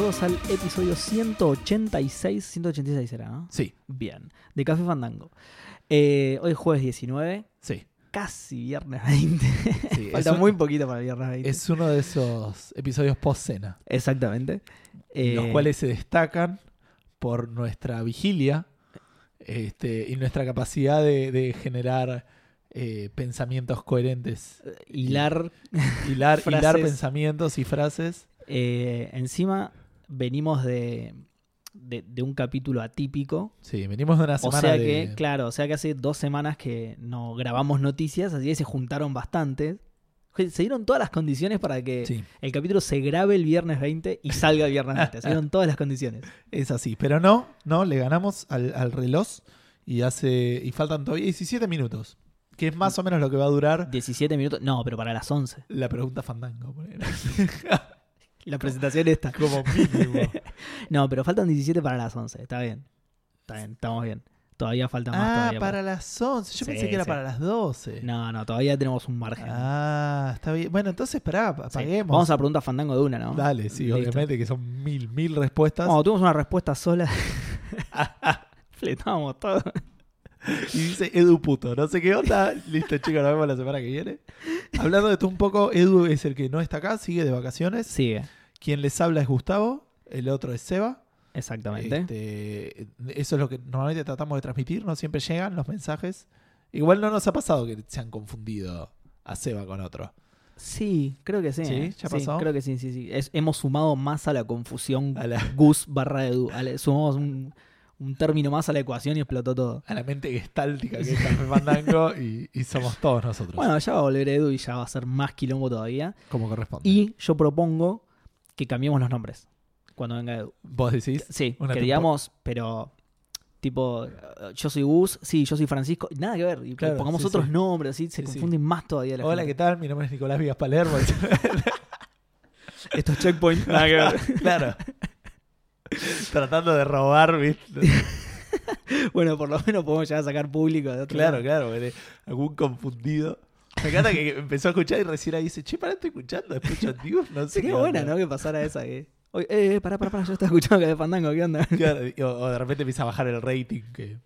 Todos al episodio 186. 186 era, ¿no? Sí, Bien. De Café Fandango. Eh, hoy es jueves 19. sí. Casi viernes 20. sí. Falta un- muy poquito para el viernes 20. es uno de esos episodios post-cena, Exactamente. los Eh, cuales se destacan por nuestra vigilia este, y nuestra capacidad de, de generar eh, pensamientos coherentes. Hilar. Hilar, hilar pensamientos y frases. eh, encima venimos de, de, de un capítulo atípico. Sí, venimos de una O semana sea de... que, claro, o sea que hace dos semanas que no grabamos noticias, así que se juntaron bastante. Se dieron todas las condiciones para que Sí, el capítulo se grabe el viernes 20 y salga el viernes 20. Se dieron todas las condiciones. es así. Pero no, no, le ganamos al, al reloj y hace y faltan todavía 17 minutos, que es más o menos lo que va a durar 17 minutos. No, pero para las 11. la pregunta fandango. La presentación está. Como mínimo. No, pero faltan 17 para las 11. Está bien. Está bien, estamos bien. Todavía falta más. Ah, todavía para las 11. Yo Sí, pensé que era sí. para las 12. No, no, todavía tenemos un margen. Ah, está bien. Bueno, entonces Sí. apaguemos. Vamos a preguntar Fandango de una, ¿no? Dale, sí, Listo. obviamente que son mil, mil respuestas. Cuando tuvimos una respuesta sola, fletamos todo. Y dice Edu puto. No sé qué onda. Listo, chicos, nos vemos la semana que viene. Hablando de esto un poco, Edu es el que no está acá, sigue de vacaciones. Sigue, Quien les habla es Gustavo, el otro es Seba. exactamente. Este, eso es lo que normalmente tratamos de transmitir, no siempre llegan los mensajes. Igual no nos ha pasado que se han confundido a Seba con otro. Sí, creo que sí. ¿Sí? ¿eh? ¿Ya pasó? creo que sí, sí, sí. Es- hemos sumado más a la confusión A la, Gus barra Edu. La- sumamos un, un término más a la ecuación y explotó todo. a la mente gestáltica que es Café Fandango y, y somos todos nosotros. Bueno, ya va a volver Edu y ya va a ser más quilombo todavía. como corresponde. Y yo propongo que cambiemos los nombres cuando venga Edu. vos decís, Sí, Una que digamos, pero tipo, yo soy Gus, sí, yo soy Francisco, nada que ver. Y Claro, pongamos sí, otros sí. nombres, así se Sí, confunden más todavía la hola, ¿qué tal? Mi nombre es Nicolás Vías Palermo. Estos checkpoints, nada que ver. claro. Tratando de robar, ¿viste? bueno, por lo menos podemos llegar a sacar público de otro Claro, lado. claro, algún confundido. Me encanta que empezó a escuchar y recién ahí dice, che, para, estoy escuchando, escucho antiguos, no sé qué buena, onda". ¿no? Que pasara esa que. Oye, eh, eh, pará, pará, pará, yo estaba escuchando que de Fandango, ¿qué onda? Claro, o, o de repente empieza a bajar el rating, que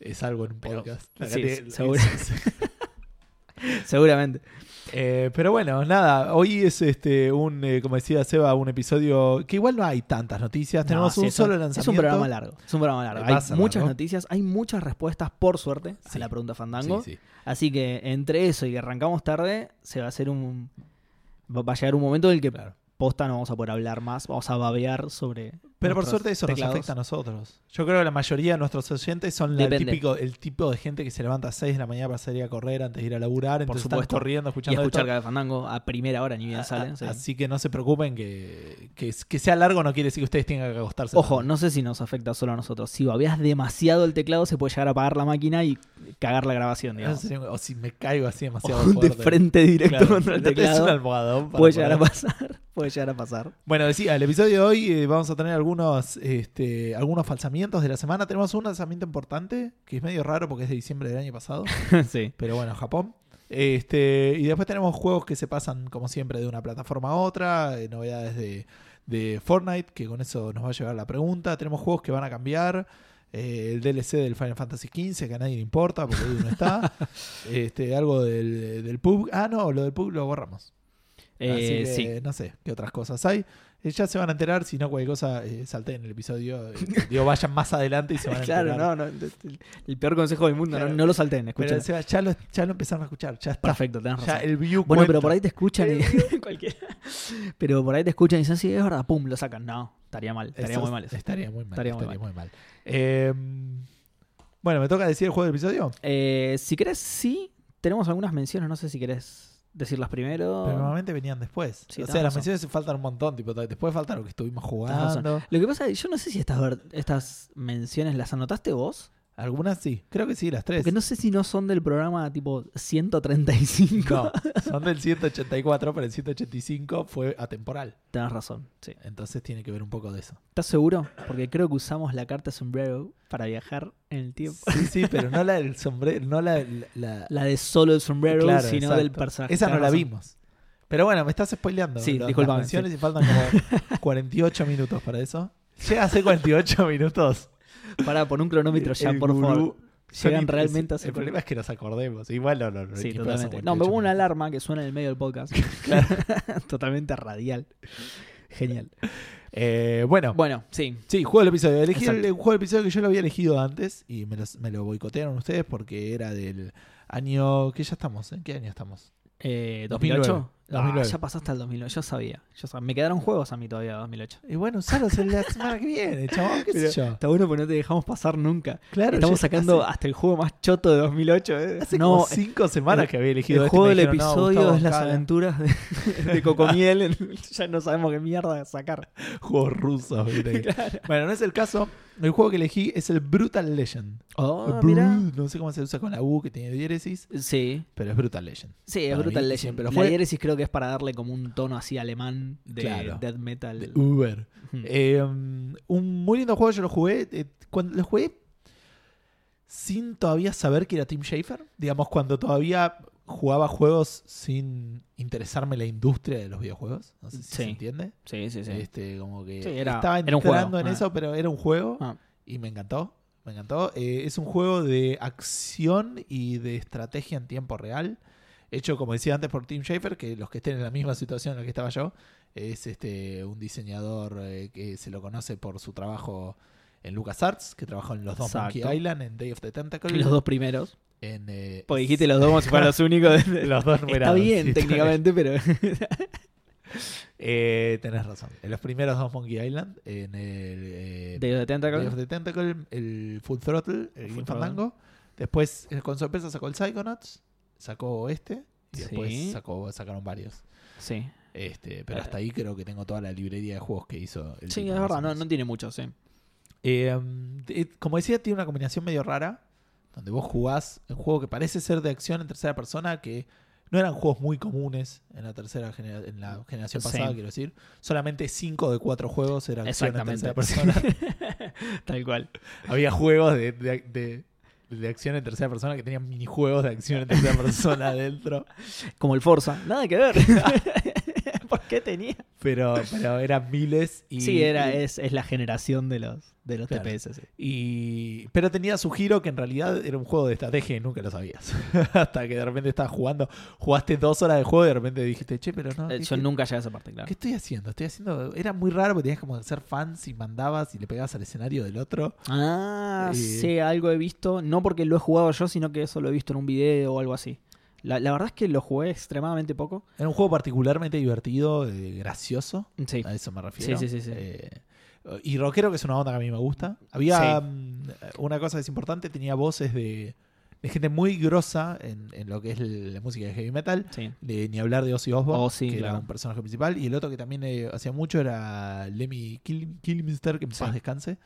es algo en un Pero- podcast. sí, Acá seguro. sí. Seguramente. Eh, pero bueno, nada, hoy es este un, eh, como decía Seba, un episodio que igual no hay tantas noticias, No, tenemos sí, un es solo Es lanzamiento. un programa largo. Es un programa largo. Hay muchas largo. noticias, hay muchas respuestas, por suerte, Sí. a la pregunta Fandango. Sí, sí. Así que entre eso y que arrancamos tarde, se va a hacer un. Va va a llegar un momento en el que Claro. Posta no vamos a poder hablar más, vamos a babear sobre. Pero por suerte eso teclados. nos afecta a nosotros. Yo creo que la mayoría de nuestros oyentes son la- el, típico, el tipo de gente que se levanta a 6 de la mañana para salir a correr antes de ir a laburar, entonces están supuesto. corriendo Y escuchando escuchar esto. cada Fandango a primera hora, ni bien A- sale. a- sí. Así que no se preocupen que, que, que sea largo no quiere decir que ustedes tengan que acostarse. Ojo, no sé si nos afecta solo a nosotros. Si babeas demasiado el teclado, se puede llegar a apagar la máquina y cagar la grabación, digamos. O si me caigo así demasiado O de fuerte. frente directo Claro, contra el no tenés un teclado. almohadón para Puede llegar a pasar. Puede llegar a pasar. Bueno, decía, el episodio de hoy eh, vamos a tener algunos, este, algunos falsamientos de la semana. Tenemos un lanzamiento importante, que es medio raro porque es de diciembre del año pasado. sí. Pero bueno, Japón. Este, y después tenemos juegos que se pasan, como siempre, de una plataforma a otra. eh, novedades de, de Fortnite, que con eso nos va a llevar la pregunta. Tenemos juegos que van a cambiar. eh, el DLC del Final Fantasy XV, que a nadie le importa porque Edu no está. este, algo del, del pub. Ah, no, lo del pub lo borramos. Eh, Así que sí. no sé qué otras cosas hay. Eh, ya se van a enterar, si no cualquier cosa, eh, salté en el episodio. eh, digo, vayan más adelante y se van a Claro, enterar. no, no. El, el peor consejo del mundo. Claro. No, no lo salten, Pero escuchen. Seba, ya, lo, ya lo empezaron a escuchar, ya está. Perfecto, tenés Ya el view Bueno, pero por ahí te escuchan y. cualquiera. Pero por ahí te escuchan y dicen, sí, es verdad, pum, lo sacan. No, estaría mal. Estaría Eso muy mal eso. Estaría muy mal. Estaría Estaría, muy muy mal. Eh, bueno, me toca decir el juego del episodio. Eh, si querés, sí, tenemos algunas menciones. No sé si querés decirlas primero. Pero normalmente venían después. Sí, o sea, las razón. menciones faltan un montón. Tipo, después falta lo que estuvimos jugando. Lo que pasa es que yo no sé si estas, estas menciones las anotaste vos. Algunas sí. Creo que sí, las tres. Porque no sé si no son del programa tipo 135. No, son del 184, pero el 185 fue atemporal. Tenés razón, sí. Entonces tiene que ver un poco de eso. ¿Estás seguro? Porque creo que usamos la carta sombrero para viajar en el tiempo. Sí, sí, pero no la del sombrero, no la, la- de solo el sombrero, Claro, sino exacto. del personaje. Esa no la razón. vimos. Pero bueno, me estás spoileando. Sí, discúlpame, Las menciones y faltan como 48 minutos para eso. Llega a ser 48 minutos. Para poner un cronómetro ya, El por gurú favor. Llegan realmente a El problema es que nos acordemos. Igual no, no, no. Sí, totalmente. No, me 48 pongo una alarma que suena en el medio del podcast. totalmente radial. Genial. Eh, bueno, Bueno, sí. sí, juego del episodio. Elegí el, Exacto. el juego del episodio que yo lo había elegido antes y me, los- me lo boicotearon ustedes porque era del año. que ya estamos? ¿En qué año estamos? Eh, 2009. ¿2008? Ah, 2009. ya pasaste al 2009. Yo sabía. Yo sabía. Me quedaron juegos a mí todavía 2008. Y bueno, usalos en la semana que viene, chabón. ¿Qué sé Pero yo? Está bueno porque no te dejamos pasar nunca. Claro, Estamos sacando hace- hasta el juego más choto de 2008. ¿eh? Hace no, como cinco semanas el- que había elegido el este, juego del dijeron, episodio es las aventuras de, de Cocomiel. en- ya no sabemos qué mierda sacar. Juegos rusos. ¿viste? Bueno, no es el caso. El juego que elegí es el Brutal Legend. Oh, mira. No sé cómo se usa con la U que tiene diéresis, Sí, pero es Brutal Legend. sí, es Brutal mí Legend. siempre lo La fue. diéresis creo que es para darle como un tono así alemán de Claro. death metal. De Uber. Eh, un muy lindo juego, yo lo jugué. eh, cuando lo jugué sin todavía saber que era Tim Schafer. Digamos, cuando todavía jugaba juegos sin interesarme la industria de los videojuegos. No sé si Sí. se entiende. sí, sí, sí. Este, como que Sí, era- estaba era un juego. entrando en Ah. eso, pero era un juego Ah, y me encantó. Me encantó. Eh, es un juego de acción y de estrategia en tiempo real. Hecho, como decía antes, por Tim Schafer, que los que estén en la misma situación en la que estaba yo, es este un diseñador eh, que se lo conoce por su trabajo en LucasArts, que trabajó en los dos Exacto. Monkey Island, en Day of the Tentacle. los dos primeros. En, eh, Porque dijiste los dos fueran los únicos. de- los dos Está numerados, bien sí, está técnicamente, pero. Eh, tenés razón. En los primeros dos Monkey Island, en el eh, de Tentacle. Day of the Tentacle, el Full Throttle, el Full. Fandango. Después, con sorpresa, sacó el Psychonauts. Sacó este. Y después Sí. sacó, sacaron varios. Sí. Este, pero Eh. hasta ahí creo que tengo toda la librería de juegos que hizo. El Sí, tipo, es verdad, no, no tiene mucho, sí. Eh, um, eh, como decía, tiene una combinación medio rara. Donde vos jugás un juego que parece ser de acción en tercera persona. Que no eran juegos muy comunes en la tercera genera- en la generación Sí. pasada, quiero decir. Solamente 5 de 4 juegos eran acción en tercera persona. Tal cual. Había juegos de, de- de- de acción en tercera persona que tenían minijuegos de acción en tercera persona adentro. Como el Forza. Nada que ver. ¿Por qué tenía? Pero, pero eran miles y. sí, era, y- es, es la generación de los, de los Claro. TPS. sí. y- pero tenía su giro que en realidad era un juego de estrategia y nunca lo sabías. Hasta que de repente estabas jugando, jugaste dos horas de juego y de repente dijiste, che, pero no. Eh, ¿qué, Yo qué- nunca llegué a esa parte, claro. qué estoy haciendo? Estoy haciendo. Era muy raro porque tenías como que ser fans y mandabas y le pegabas al escenario del otro. Ah, Eh, sí, algo he visto. No porque lo he jugado yo, sino que eso lo he visto en un video o algo así. La, la verdad es que lo jugué extremadamente poco. Era un juego particularmente divertido, eh, gracioso. Sí. A eso me refiero. Sí, sí, sí, sí. Eh, y rockero, que es una onda que a mí me gusta. Había Sí. mm, una cosa que es importante, tenía voces de, de gente muy grosa en, en lo que es la música de heavy metal. Sí. De, ni hablar de Ozzy Osbourne, Ozzy, que era un personaje principal. Y el otro que también eh, hacía mucho era Lemmy Kill, Kilmister, que en paz descanse.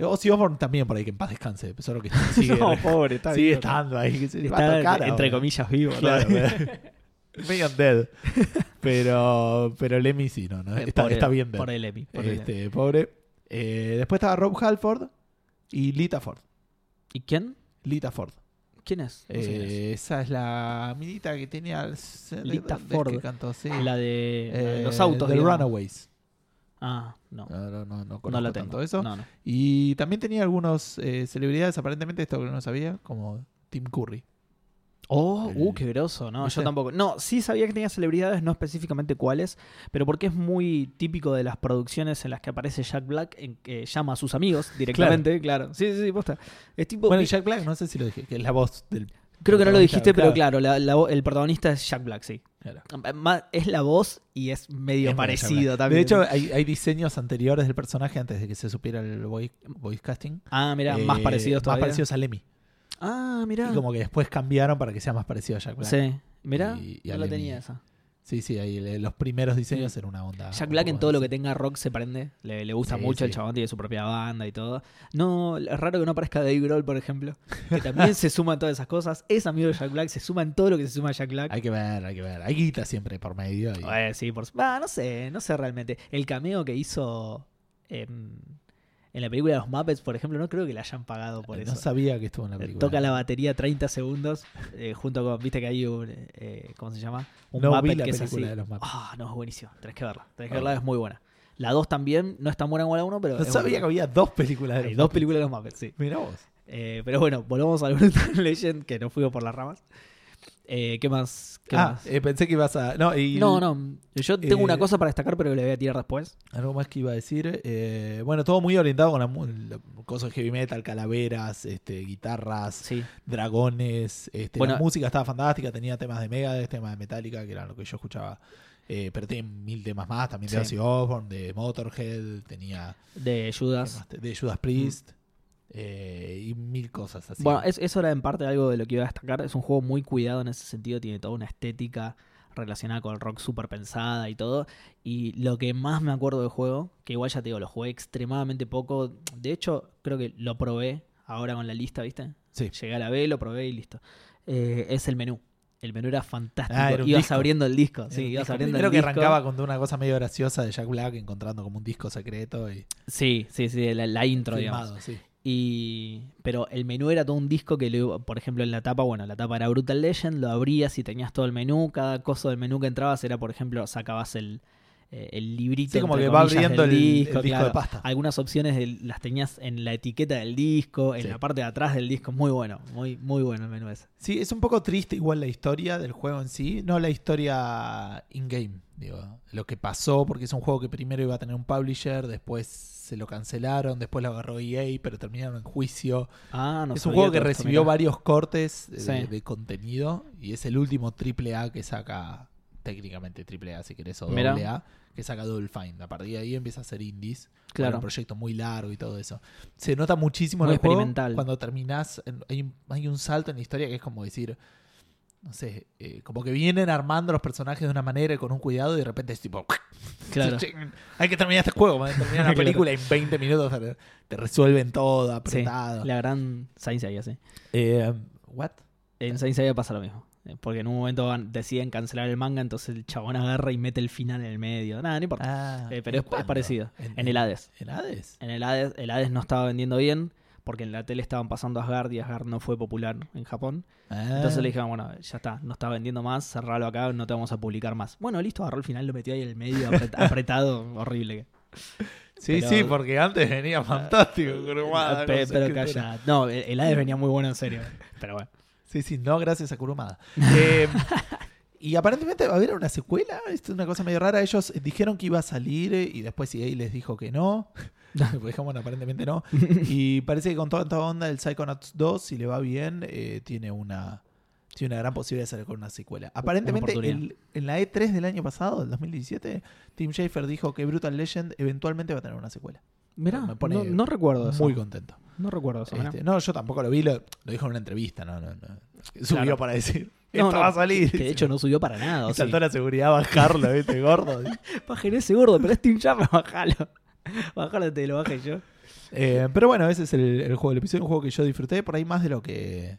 Eh, Ozzy Osbourne también por ahí, que en paz descanse. Solo que sigue, no, pobre, está sigue estando ahí. Que se Está, tocar entre comillas, vivo. Claro, medio dead. Pero, pero Lemmy sí, no, no, Eh, está, por está el- bien dead. Por el Epi. por el. Este, pobre. Eh, después estaba Rob Halford y Lita Ford. ¿Y quién? Lita Ford. ¿Quién es? No sé quién es. Esa es la minita que tenía. Lita ¿dónde es Ford. que cantó? Sí. La de, de Eh, los autos. Digamos. Runaways. Ah, no. No, no, no, no No conozco tanto tengo. eso. No, no. Y también tenía algunos eh, celebridades, aparentemente, esto que no sabía, como Tim Curry. Oh, El- uh, qué groso. No, ¿Viste? yo tampoco. No, sí sabía que tenía celebridades, no específicamente cuáles, pero porque es muy típico de las producciones en las que aparece Jack Black, en que llama a sus amigos directamente, claro. Sí, sí, sí, posta. Es tipo. Bueno, Jack Black, no sé si lo dije, que es la voz del. Creo que no lo dijiste, pero claro. la- la el protagonista es Jack Black, sí. Claro. Es la voz y es medio Es parecido también. De hecho, hay, hay diseños anteriores del personaje antes de que se supiera el voice, voice casting. ah, mira, Eh, más parecidos Más todavía. parecidos a Lemmy. Ah, mira. Y como que después cambiaron para que sea más parecido a Jack Black. Sí, mira, no la Lemmy. tenía esa. Sí, sí, ahí le- los primeros diseños eran una onda. Jack un Black poco en todo lo que tenga rock se prende. Le, le gusta Sí, mucho, el sí. chabón tiene su propia banda y todo. No, es raro que no aparezca Dave Grohl, por ejemplo. Que también se suma en todas esas cosas. Es amigo de Jack Black, se suma en todo lo que se suma a Jack Black. Hay que ver, hay que ver. Hay guita siempre por medio. y- Eh, sí, por su- Ah, no sé, no sé realmente. El cameo que hizo en, En la película de los Muppets, por ejemplo, no creo que la hayan pagado por no eso. sabía que estuvo en la película. Toca la batería 30 segundos, eh, junto con, viste que hay un, eh, ¿cómo se llama? Un No vi Muppet la que es así. de los Muppets. Ah, no, es buenísimo. Tenés que verla. Tenés que verla, es muy buena. La 2 también, no es tan buena como la 1, pero. No sabía que había dos películas de Hay los dos Muppets. películas de los Muppets, sí. Mirá vos. Eh, pero bueno, volvamos al Brutal Legend, que no fuimos por las ramas. Eh, ¿Qué más? ¿Qué ah, más? eh, pensé que ibas a. No, y no, no. Yo tengo eh, una cosa para destacar, pero le voy a tirar después. Algo más que iba a decir. eh, bueno, todo muy orientado con la, cosas heavy metal, calaveras, este, guitarras, Sí. dragones. Este, Bueno- la música estaba fantástica, tenía temas de Megadeth, temas de Metallica, que eran lo que yo escuchaba. Eh, pero tiene mil temas más, también de Sí. Ozzy Osbourne, de Motorhead, tenía De ¿qué Judas. de Judas Priest eh, y mil cosas así. Bueno, es- eso era en parte algo de lo que iba a destacar. Es un juego muy cuidado en ese sentido, tiene toda una estética relacionada con el rock súper pensada y todo. Y lo que más me acuerdo del juego, que igual ya te digo, lo jugué extremadamente poco. De hecho, creo que lo probé ahora con la lista, ¿viste? Sí. Llegué a la B, lo probé y listo. Eh, es el menú. El menú era fantástico. Ah, era ibas disco. abriendo el disco. Sí, ibas disco. abriendo el que disco. arrancaba con una cosa medio graciosa de Jack Black encontrando como un disco secreto y Sí, sí, sí, la, la intro, digamos. filmado, sí. Y, pero el menú era todo un disco que, lo- por ejemplo, en la tapa, bueno, la tapa era Brutal Legend, lo abrías y tenías todo el menú. Cada coso del menú que entrabas era, por ejemplo, sacabas el, el librito. Sí, como que va abriendo el- el disco, disco claro. de pasta. Algunas opciones las tenías en la etiqueta del disco, en Sí. la parte de atrás del disco. Muy bueno, muy, muy bueno el menú ese. Sí, es un poco triste igual la historia del juego en sí, no la historia in-game, digo, lo que pasó, porque es un juego que primero iba a tener un publisher, después se lo cancelaron, después lo agarró EA, pero terminaron en juicio. Ah, no es un juego que recibió mirá. varios cortes de, Sí. de contenido y es el último triple A que saca, técnicamente triple A si querés, o Mirá. doble A, que saca Double Fine. A partir de ahí empieza a ser indies. Claro. un proyecto muy largo y todo eso. Se nota muchísimo Muy en el juego experimental. cuando terminás. hay, un, hay un salto en la historia que es como decir. No sé, eh, como que vienen armando los personajes de una manera y con un cuidado y de repente es tipo. Claro. "Che, Hay que terminar este juego, man, terminar la película y en 20 minutos te, te resuelven todo, Sí, apretado. la gran Saint Seiya, sí. Eh, ¿What? En Saint Seiya pasa lo mismo. Eh, Porque en un momento van- deciden cancelar el manga, entonces el chabón agarra y mete el final en el medio. Nada, no importa. Ah, Eh, pero ¿en es- parecido. En el Hades. ¿En Hades? En el Hades, el Hades no estaba vendiendo bien, porque en la tele estaban pasando Asgard y Asgard no fue popular en Japón. Ah. Entonces le dijeron, bueno, ya está, no está vendiendo más, cerralo acá, no te vamos a publicar más. Bueno, listo, agarró el final, lo metió ahí en el medio, apret- apretado, horrible. Sí, pero- sí, porque antes venía fantástico. Kurumada, Pe- con pero calla. No, el el Hades venía muy bueno en serio. Pero bueno. Sí, sí, no gracias a Kurumada. Eh, y aparentemente va a haber una secuela. Esto es una cosa medio rara. Ellos dijeron que iba a salir eh, y después EA les dijo que no. Pues bueno, aparentemente no. Y parece que con toda esta onda del Psychonauts 2, si le va bien, eh, tiene una tiene una gran posibilidad de salir con una secuela. Aparentemente, el- en la E3 del año pasado, del 2017, Tim Schafer dijo que Brutal Legend eventualmente va a tener una secuela. Mirá, Me pone no, no recuerdo eso. Muy contento. No recuerdo eso. Este, no, yo tampoco lo vi, lo, lo dijo en una entrevista, no, no, no. Subió Claro. para decir, No, esto no, va a salir. Que de hecho no subió para nada. y saltó la seguridad a bajarlo, ¿viste? Gordo. Bajé ese gordo, pero es Team bajalo. Bajalo, te lo bajé yo. Eh, pero bueno, ese es el, el juego del episodio, un juego que yo disfruté por ahí más de lo que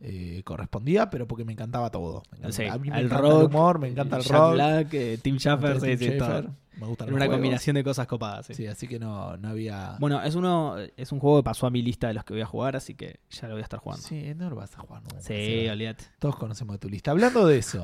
eh, correspondía, pero porque me encantaba todo. Me encanta- Sí, a mí me el encanta rock, el humor, me encanta el Jack rock. Black, eh, Tim sí, sí, Schafer, todo. Me Era los una juegos. combinación de cosas copadas. sí. Sí, así que no, no había. Bueno, es uno es un juego que pasó a mi lista de los que voy a jugar, así que ya lo voy a estar jugando. Sí, Sí, no lo vas a jugar nunca. Seba. olvídate. Todos conocemos de tu lista. Hablando de eso,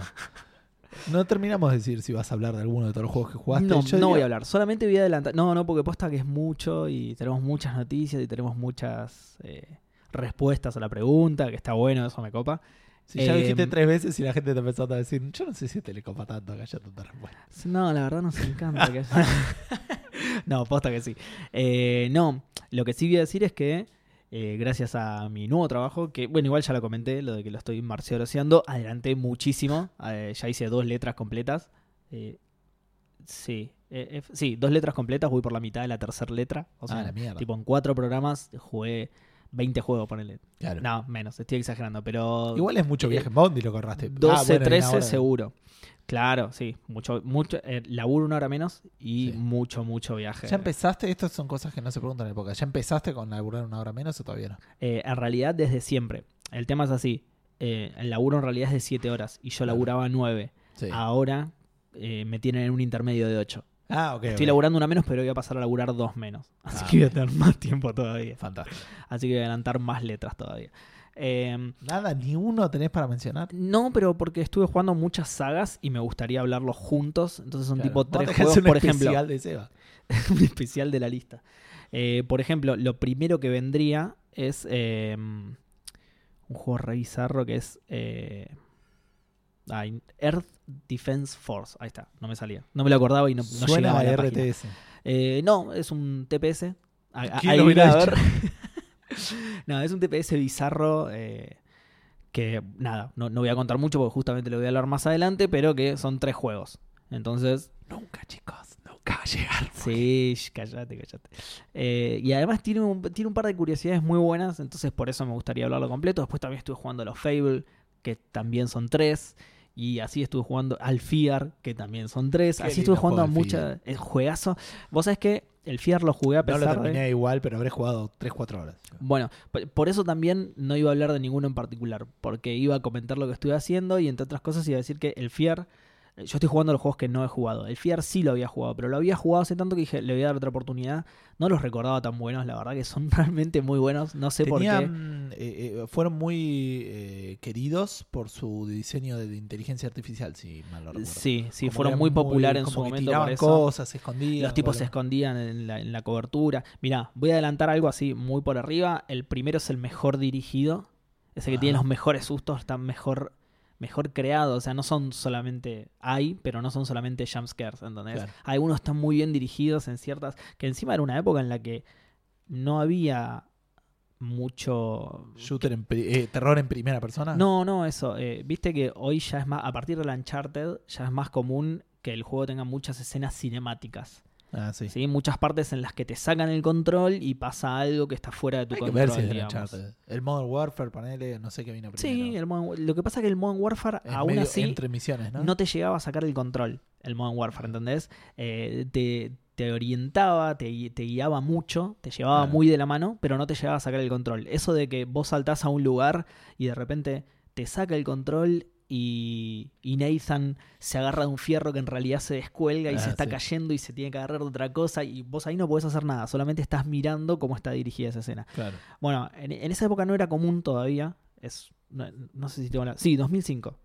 no terminamos de decir si vas a hablar de alguno de todos los juegos que jugaste. No, Yo no voy a hablar, solamente voy a adelantar. No, no, porque posta que es mucho y tenemos muchas noticias y tenemos muchas eh, respuestas a la pregunta, que está bueno, eso me copa. Si ya lo Eh, dijiste tres veces y la gente te empezó a decir, yo no sé si te le copa tanto que haya tanta respuesta. No, la verdad nos encanta que haya- No, posta que sí. Eh, no, lo que sí voy a decir es que eh, gracias a mi nuevo trabajo, que bueno, igual ya lo comenté, lo de que lo estoy marcialoseando, adelanté muchísimo. Eh, ya hice dos letras completas. Eh, sí, sí, dos letras completas, voy por la mitad de la tercera letra. O sea, ah, la mierda. tipo en cuatro programas jugué 20 juegos, ponele. Claro. No, menos, estoy exagerando, pero... Igual es mucho viaje en Bond y lo corraste. 12, Ah, bueno, en 13 una hora. seguro. Claro, sí. Mucho, mucho, eh, laburo una hora menos y Sí. mucho, mucho viaje. ¿Ya empezaste? Estas son cosas que no se preguntan en época. ¿Ya empezaste con laburar una hora menos o todavía no? Eh, en realidad, desde siempre. El tema es así. eh, el laburo en realidad es de 7 horas y yo laburaba 9. Sí. Ahora eh, me tienen en un intermedio de 8. Ah, ok. Estoy laburando una menos, pero voy a pasar a laburar dos menos. Así Ah. que voy a tener más tiempo todavía. Fantástico. Así que voy a adelantar más letras todavía. Eh, Nada, ni uno tenés para mencionar. no, pero porque estuve jugando muchas sagas y me gustaría hablarlos juntos. Entonces son Claro. tipo tres juegos, un por ejemplo. especial de Seba. un especial de la lista. Eh, por ejemplo, lo primero que vendría es eh, un juego re bizarro que es Earth Defense Force. Ahí está, no me salía. No me lo acordaba y no, no Suena llegaba a la. RTS. Eh, no, es un TPS. A- ¿Quién ahí lo hubiera a dicho? ver. no, es un TPS bizarro eh, que, nada, no, no voy a contar mucho porque justamente lo voy a hablar más adelante, pero que son tres juegos. Entonces, Nunca, chicos, nunca va a llegar. Sí, cállate, cállate. Eh, y además tiene un, tiene un par de curiosidades muy buenas, entonces por eso me gustaría hablarlo completo. Después también estuve jugando a los Fable, que también son tres. Y así estuve jugando al Fiar, que también son tres. Qué así estuve jugando a juego el mucha. El juegazo. Vos sabés que el Fiar lo jugué a No pesar lo de. terminé igual, pero habré jugado 3-4 horas. Bueno, por eso también no iba a hablar de ninguno en particular, porque iba a comentar lo que estuve haciendo y entre otras cosas iba a decir que el FIAR, eh, yo estoy jugando los juegos que no he jugado. El FIAR sí lo había jugado, pero lo había jugado hace tanto que dije, le voy a dar otra oportunidad. No los recordaba tan buenos, la verdad que son realmente muy buenos, no sé por qué. Eh, eh, fueron muy eh, queridos por su diseño de inteligencia artificial, si mal no recuerdo. Sí, sí, Como fueron muy populares en su momento tiraban por eso. cosas, se escondían. Los tipos se escondían en la, en la cobertura. Mirá, voy a adelantar algo así muy por arriba. El primero es el mejor dirigido. Ese que tiene los mejores sustos, está mejor, mejor creado. O sea, no son solamente. Hay, pero no son solamente jumpscares. ¿entendés? Claro. Algunos están muy bien dirigidos en ciertas. Que encima era una época en la que no había mucho. Shooter en eh, terror en primera persona. No, no, eso. eh, Viste que hoy ya es más. A partir del Uncharted, ya es más común que el juego tenga muchas escenas cinemáticas. Ah, sí. ¿sí? Muchas partes en las que te sacan el control y pasa algo que está fuera de tu Hay que control. ver si es. El Modern Warfare, panele, no sé qué vino primero. Sí, el Modern- lo que pasa es que el Modern Warfare, Es aún así, entre misiones, ¿no? ¿no? te llegaba a sacar el control, el Modern Warfare, ¿entendés? Eh, te, te orientaba, te, te guiaba mucho, te llevaba Claro. muy de la mano, pero no te llegaba a sacar el control. Eso de que vos saltás a un lugar y de repente te saca el control y, y Nathan se agarra de un fierro que en realidad se descuelga y Ah, se está sí. cayendo y se tiene que agarrar de otra cosa y vos ahí no podés hacer nada, solamente estás mirando cómo está dirigida esa escena. Claro. Bueno, en, en esa época no era común todavía. Es, no, no sé si tengo la. Sí, 2005.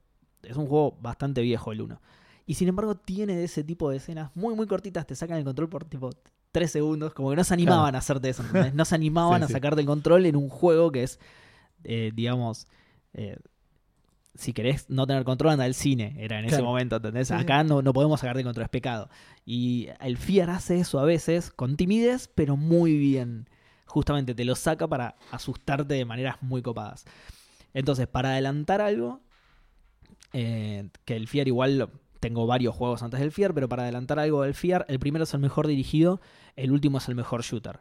Es un juego bastante viejo el 1. Y sin embargo, tiene de ese tipo de escenas muy, muy cortitas. Te sacan el control por tipo 3 segundos. Como que no se animaban a hacerte eso. ¿entendés? No se animaban Sí, a sí. sacarte el control en un juego que es, eh, digamos. eh, si querés no tener control, anda al cine. Era en ese momento, ¿entendés? Acá no, no podemos sacarte el control, es pecado. Y el FIAR hace eso a veces, con timidez, pero muy bien. Justamente te lo saca para asustarte de maneras muy copadas. Entonces, para adelantar algo, eh, que el FIAR igual tengo varios juegos antes del FIAR, pero para adelantar algo del FIAR, el primero es el mejor dirigido, el último es el mejor shooter.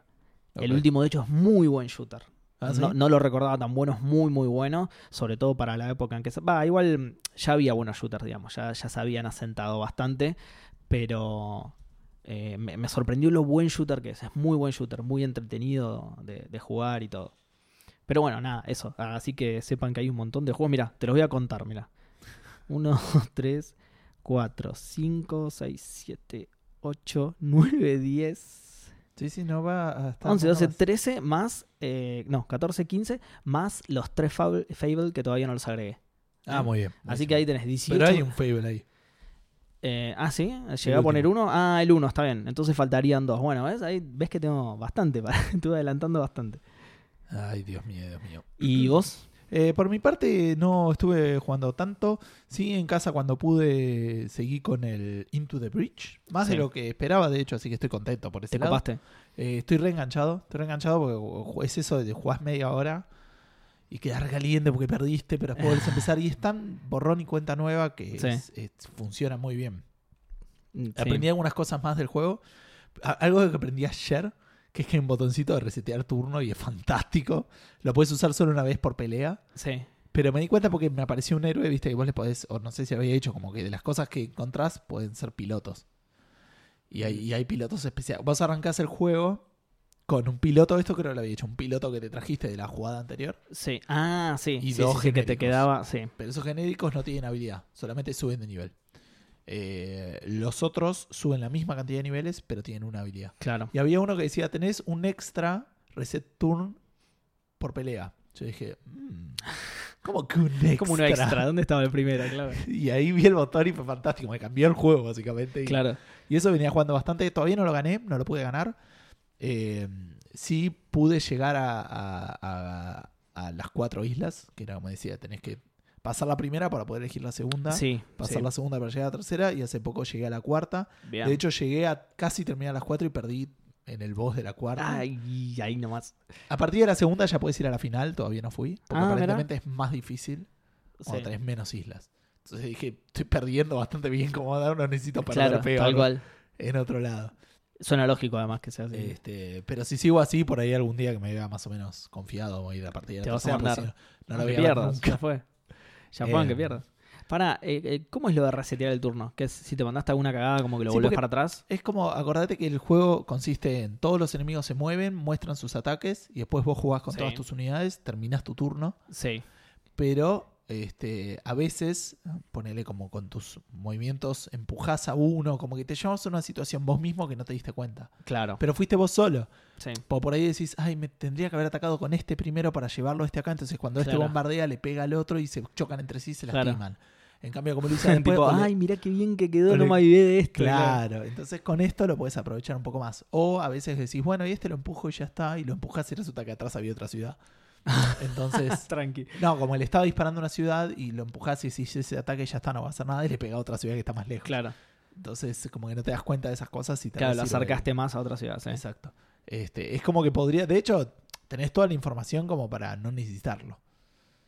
El último, de hecho, es muy buen shooter. Ah, ¿sí? no, no lo recordaba tan bueno, es muy, muy bueno. Sobre todo para la época en que se. Va, igual ya había buenos shooters, digamos. Ya, ya se habían asentado bastante. Pero eh, me, me sorprendió lo buen shooter que es. Es muy buen shooter, muy entretenido de, de jugar y todo. Pero bueno, nada, eso. Así que sepan que hay un montón de juegos. Mira, te los voy a contar, mira. 1, 2, 3, 4, 5, 6, 7, 8, 9, 10. Sí, sí, no va a estar. 11, no 12, más. 13 más, eh, no, 14, 15 más los tres Fable, Fable que todavía no los agregué. Ah, muy bien. Así que ahí tenés 18. Pero hay un Fable ahí. Eh, ah, sí, llegué El a poner último. uno. Ah, el uno, está bien. Entonces faltarían dos. Bueno, ¿ves? Ahí ves que tengo bastante. para- Estuve adelantando bastante. Ay, Dios mío, Dios mío. ¿Y vos? Eh, por mi parte, no estuve jugando tanto. Sí, en casa cuando pude seguí con el Into the Breach. Más Sí. de lo que esperaba, de hecho, así que estoy contento por ese ¿Te lado. copaste? Eh, estoy reenganchado. Estoy reenganchado porque es eso de jugás media hora y quedar caliente porque perdiste, pero después volvés a empezar. Y es tan borrón y cuenta nueva que Sí. es- es- funciona muy bien. Mm, sí. Aprendí algunas cosas más del juego. Algo que aprendí ayer, que es que hay un botoncito de resetear turno y es fantástico. Lo puedes usar solo una vez por pelea. Sí. Pero me di cuenta porque me apareció un héroe, viste, que vos le podés, o no sé si había dicho, como que de las cosas que encontrás pueden ser pilotos. Y hay, y hay pilotos especiales. Vos arrancás el juego con un piloto, esto creo que lo había dicho, un piloto que te trajiste de la jugada anterior. Sí. Ah, sí. Y sí, dos sí, sí, que te quedaba. Sí. Pero esos genéricos no tienen habilidad, solamente suben de nivel. Eh, los otros suben la misma cantidad de niveles, pero tienen una habilidad. Claro. Y había uno que decía, tenés un extra reset turn por pelea. Yo dije, "Mm, ¿cómo que un extra? Como uno extra. ¿Dónde estaba el primero? Claro. Y ahí vi el botón y fue fantástico. Me cambió el juego, básicamente. Y, Claro. y eso venía jugando bastante. Todavía no lo gané, no lo pude ganar. Eh, sí pude llegar a, a- a- a las cuatro islas, que era como decía, tenés que pasar la primera para poder elegir la segunda. Sí. Pasar sí. la segunda para llegar a la tercera. Y hace poco llegué a la cuarta. Bien. De hecho, llegué a casi terminar las cuatro y perdí en el boss de la cuarta. Ay, ahí nomás. A partir de la segunda ya puedes ir a la final, todavía no fui. Porque Ah, aparentemente es más difícil cuando Sí. tenés menos islas. Entonces dije, estoy perdiendo bastante bien como ahora, no necesito perder Claro, peor tal cual. en otro lado. Suena lógico además que sea así. Este, pero si sigo así, por ahí algún día que me vea más o menos confiado, voy a ir a partir de la Te vas a tercera, mandar. si no, no Aunque voy a nunca. ya fue. Aunque Eh, pierdas. Para, ¿cómo es lo de resetear el turno? Que es, si te mandaste alguna cagada, como que lo Sí, volvés para atrás. Es como, acordate que el juego consiste en todos los enemigos se mueven, muestran sus ataques y después vos jugás con Sí. todas tus unidades, terminás tu turno. Sí. pero este, a veces, ponele como con tus movimientos, empujás a uno, como que te llevas a una situación vos mismo que no te diste cuenta. Claro. Pero fuiste vos solo. Sí. Por ahí decís, ay, me tendría que haber atacado con este primero para llevarlo a este acá. Entonces cuando este bombardea, le pega al otro y se chocan entre sí y se Claro. lastiman. En cambio, como lo hice después, tipo, ay, mirá qué bien que quedó, no me avivé de esto. Claro, entonces con esto lo puedes aprovechar un poco más. O a veces decís, bueno, y este lo empujo y ya está, y lo empujas y resulta que atrás había otra ciudad. Entonces, Tranqui. no, como él estaba disparando a una ciudad y lo empujás y decís, ese ataque ya está, no va a hacer nada, y le pega a otra ciudad que está más lejos. Claro. Entonces, como que no te das cuenta de esas cosas y te Claro, lo acercaste más a otra ciudad, sí. Exacto. Este, es como que podría, de hecho, tenés toda la información como para no necesitarlo.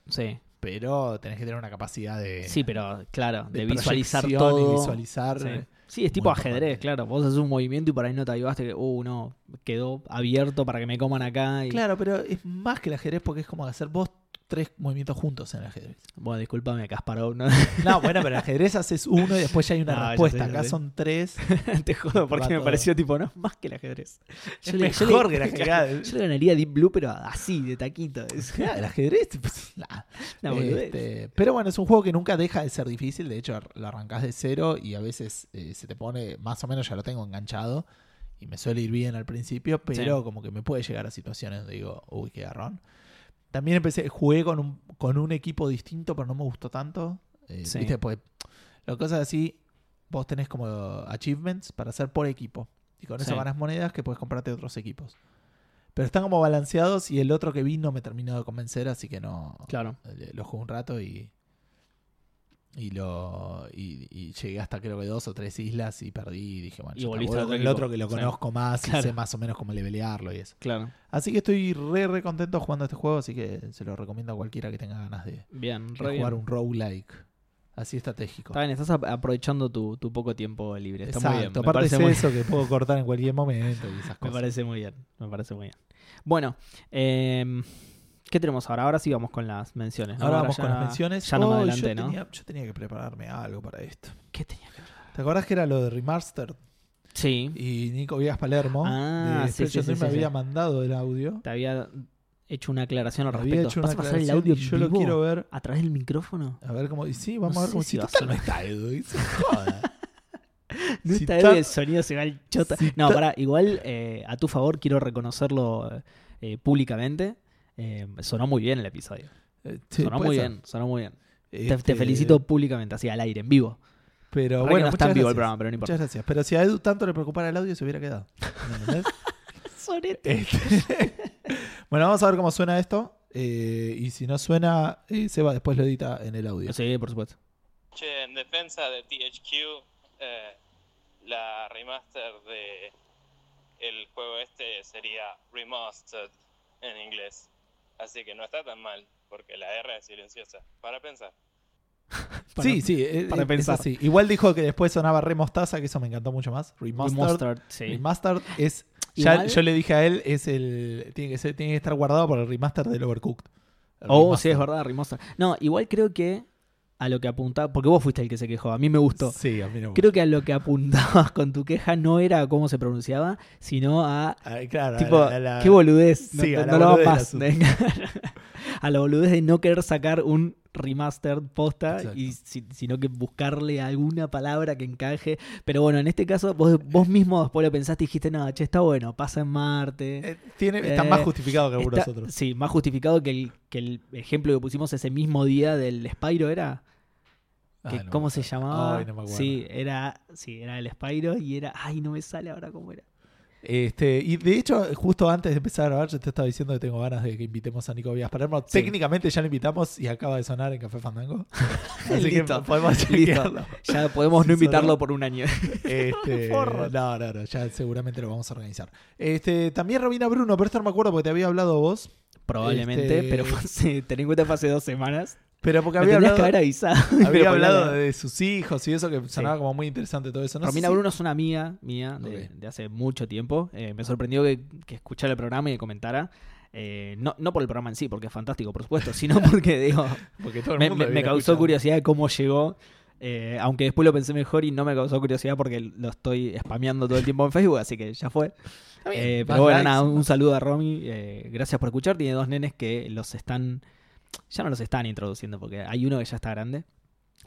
Sí. Pero tenés que tener una capacidad de, Sí, pero claro, de, de visualizar todo. y visualizar. Sí. Sí, es tipo ajedrez, importante. claro. Vos haces un movimiento y por ahí no te avivaste que, uh, no, quedó abierto para que me coman acá. Y... Claro, pero es más que el ajedrez porque es como hacer vos tres movimientos juntos en el ajedrez. Bueno, discúlpame, Kasparov, ¿no? No, bueno, pero el ajedrez haces uno y después ya hay una No, respuesta. Acá son tres. Te jodo porque me todo. pareció tipo, no, más que el ajedrez. Es le- mejor que el ajedrez. Yo le ganaría Deep Blue, pero así, de taquito. El ajedrez. pues, nah. Este, pero bueno, es un juego que nunca deja de ser difícil. De hecho, lo arrancás de cero y a veces eh, se te pone, más o menos ya lo tengo enganchado. Y me suele ir bien al principio, pero Sí. como que me puede llegar a situaciones donde digo, uy, qué garrón. También empecé, jugué con un, con un equipo distinto, pero no me gustó tanto. Eh, Sí. ¿viste? Pues, lo que pasa es así, vos tenés como achievements para hacer por equipo. Y con eso Sí. ganas monedas que puedes comprarte otros equipos. Pero están como balanceados y el otro que vi no me terminó de convencer, así que no, Claro. eh, Lo jugué un rato y. Y lo. Y, y llegué hasta creo que dos o tres islas y perdí. Y dije, bueno, Y volviste al el otro que lo Sí. conozco más y sé más o menos cómo levelearlo y eso. Claro. Así que estoy re, re contento jugando este juego. Así que se lo recomiendo a cualquiera que tenga ganas de, de Bien, re jugar bien. un roguelike. Así estratégico. Está bien, estás ap- aprovechando tu, tu poco tiempo libre. Está Exacto. muy bien. Me Aparte es muy, eso que puedo cortar en cualquier momento y esas me cosas. parece muy bien. Me parece muy bien. Bueno, em, ¿qué tenemos ahora? Ahora sí vamos con las menciones. ¿no? Ahora vamos ya- con las menciones. Ya no me Oh, adelanté, yo, ¿no? tenía, yo tenía que prepararme algo para esto. ¿Qué tenía que ver? ¿Te acordás que era lo de Remastered? Sí, Y Nico Vías Palermo Ah, de sí, sí, sí, me había mandado el audio. te había hecho una aclaración al Me respecto. hecho ¿Vas a pasar el audio yo lo quiero ver. a través del micrófono? A ver cómo. y Sí, vamos No a ver cómo si total no está Edu. y se joda. No Si está Edu, el sonido se va al chota. si no, pará, igual eh, a tu favor quiero reconocerlo eh, públicamente. Eh, sonó muy bien el episodio. Eh, sí, sonó muy ser. bien, sonó muy bien. Te, Este, te felicito públicamente, así al aire, en vivo. Pero Ahora bueno, no está en vivo el gracias. programa, pero no importa. Muchas gracias. Pero si a Edu tanto le preocupara el audio, se hubiera quedado. ¿Me entendés? Este, bueno, vamos a ver cómo suena esto. eh, y si no suena, eh, Seba después lo edita en el audio. Sí, por supuesto. Che, en defensa de THQ, eh, la remaster de el juego este sería remastered en inglés. Así que no está tan mal, porque la R es silenciosa. Para pensar. Para- sí, sí, eh, para eh, pensar. es así. Igual dijo que después sonaba re mostaza, que eso me encantó mucho más. Remastered. Remastered, sí. Remastered es. Ya, yo le dije a él, es el. Tiene que, ser, tiene que estar guardado por el remaster del Overcooked. El Oh, remaster. sí, es verdad, remastered. No, igual creo que a lo que apuntaba, porque vos fuiste el que se quejó, a mí me gustó. Sí, a mí no me Creo que a lo que apuntabas con tu queja no era a cómo se pronunciaba, sino a claro, tipo, a la- a la- qué boludez, no, Sí, a no la lo hagas boludez más. a la boludez de no querer sacar un remaster posta, Exacto. y si- sino que buscarle alguna palabra que encaje. Pero bueno, en este caso, vos, vos mismo después lo pensaste y dijiste, no, che, está bueno, pasa en Marte. Eh, tiene, está Eh, más justificado que algunos Está- otros. Sí, más justificado que el, que el ejemplo que pusimos ese mismo día del Spyro era. Ah, que- no ¿Cómo se llamaba? Ay, no me acuerdo. sí, era, sí, era el Spyro y era. Ay, no me sale ahora cómo era. Este, y de hecho, justo antes de empezar a grabar, yo te estaba diciendo que tengo ganas de que invitemos a Nico Vías Palermo. Sí. Técnicamente ya lo invitamos y acaba de sonar en Café Fandango. Así que Listo. podemos Listo. Ya podemos no invitarlo por un año. Este, no, no, no, ya seguramente lo vamos a organizar. Este, también Robina Bruno, pero esto no me acuerdo porque te había hablado vos. Probablemente, Este- pero fue hace- ten en cuenta fue hace dos semanas. Pero porque había que hablado, haber avisado. había hablado de sus hijos y eso que sonaba como muy interesante todo eso. No sé Romina si- Bruno es una amiga mía de, hace mucho tiempo. Eh, me sorprendió que, que escuchara el programa y que comentara. Eh, no, no por el programa en sí, porque es fantástico, por supuesto, sino porque digo, porque todo el me, mundo me- me viene causó escuchando. curiosidad de cómo llegó. eh, aunque después lo pensé mejor y no me causó curiosidad porque lo estoy spameando todo el tiempo en Facebook, así que ya fue. Eh, pero bueno, likes, nada, un saludo a Romy. eh, gracias por escuchar. Tiene dos nenes que los están. Ya no los están introduciendo porque hay uno que ya está grande.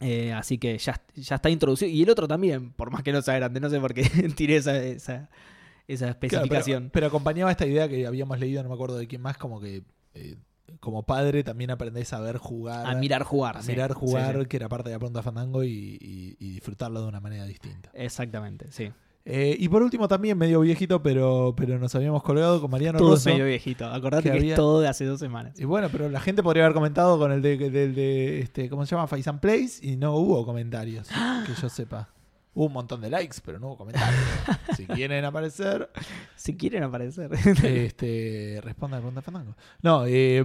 eh, así que ya, ya está introducido. Y el otro también, por más que no sea grande. No sé por qué tiré esa, esa, esa Claro, pero- especificación. pero, acompañaba esta idea que habíamos leído, no me acuerdo de quién más, como que eh, como padre también aprendés a ver jugar. a mirar jugar. a sí. mirar jugar, Sí, sí. que era parte de la pregunta Fandango, y, y- y disfrutarlo de una manera distinta. Exactamente, sí. Eh, y por último, también medio viejito, pero, pero nos habíamos colgado con Mariano Todo Rosso. medio viejito. Acordate que que, había- es todo de hace dos semanas. Y bueno, pero la gente podría haber comentado con el de, del de este, ¿cómo se llama? Faisan Place y no hubo comentarios, que yo sepa. Hubo un montón de likes, pero no hubo comentarios. si quieren aparecer, Si quieren aparecer. este, respondan a la pregunta Fandango. No, eh,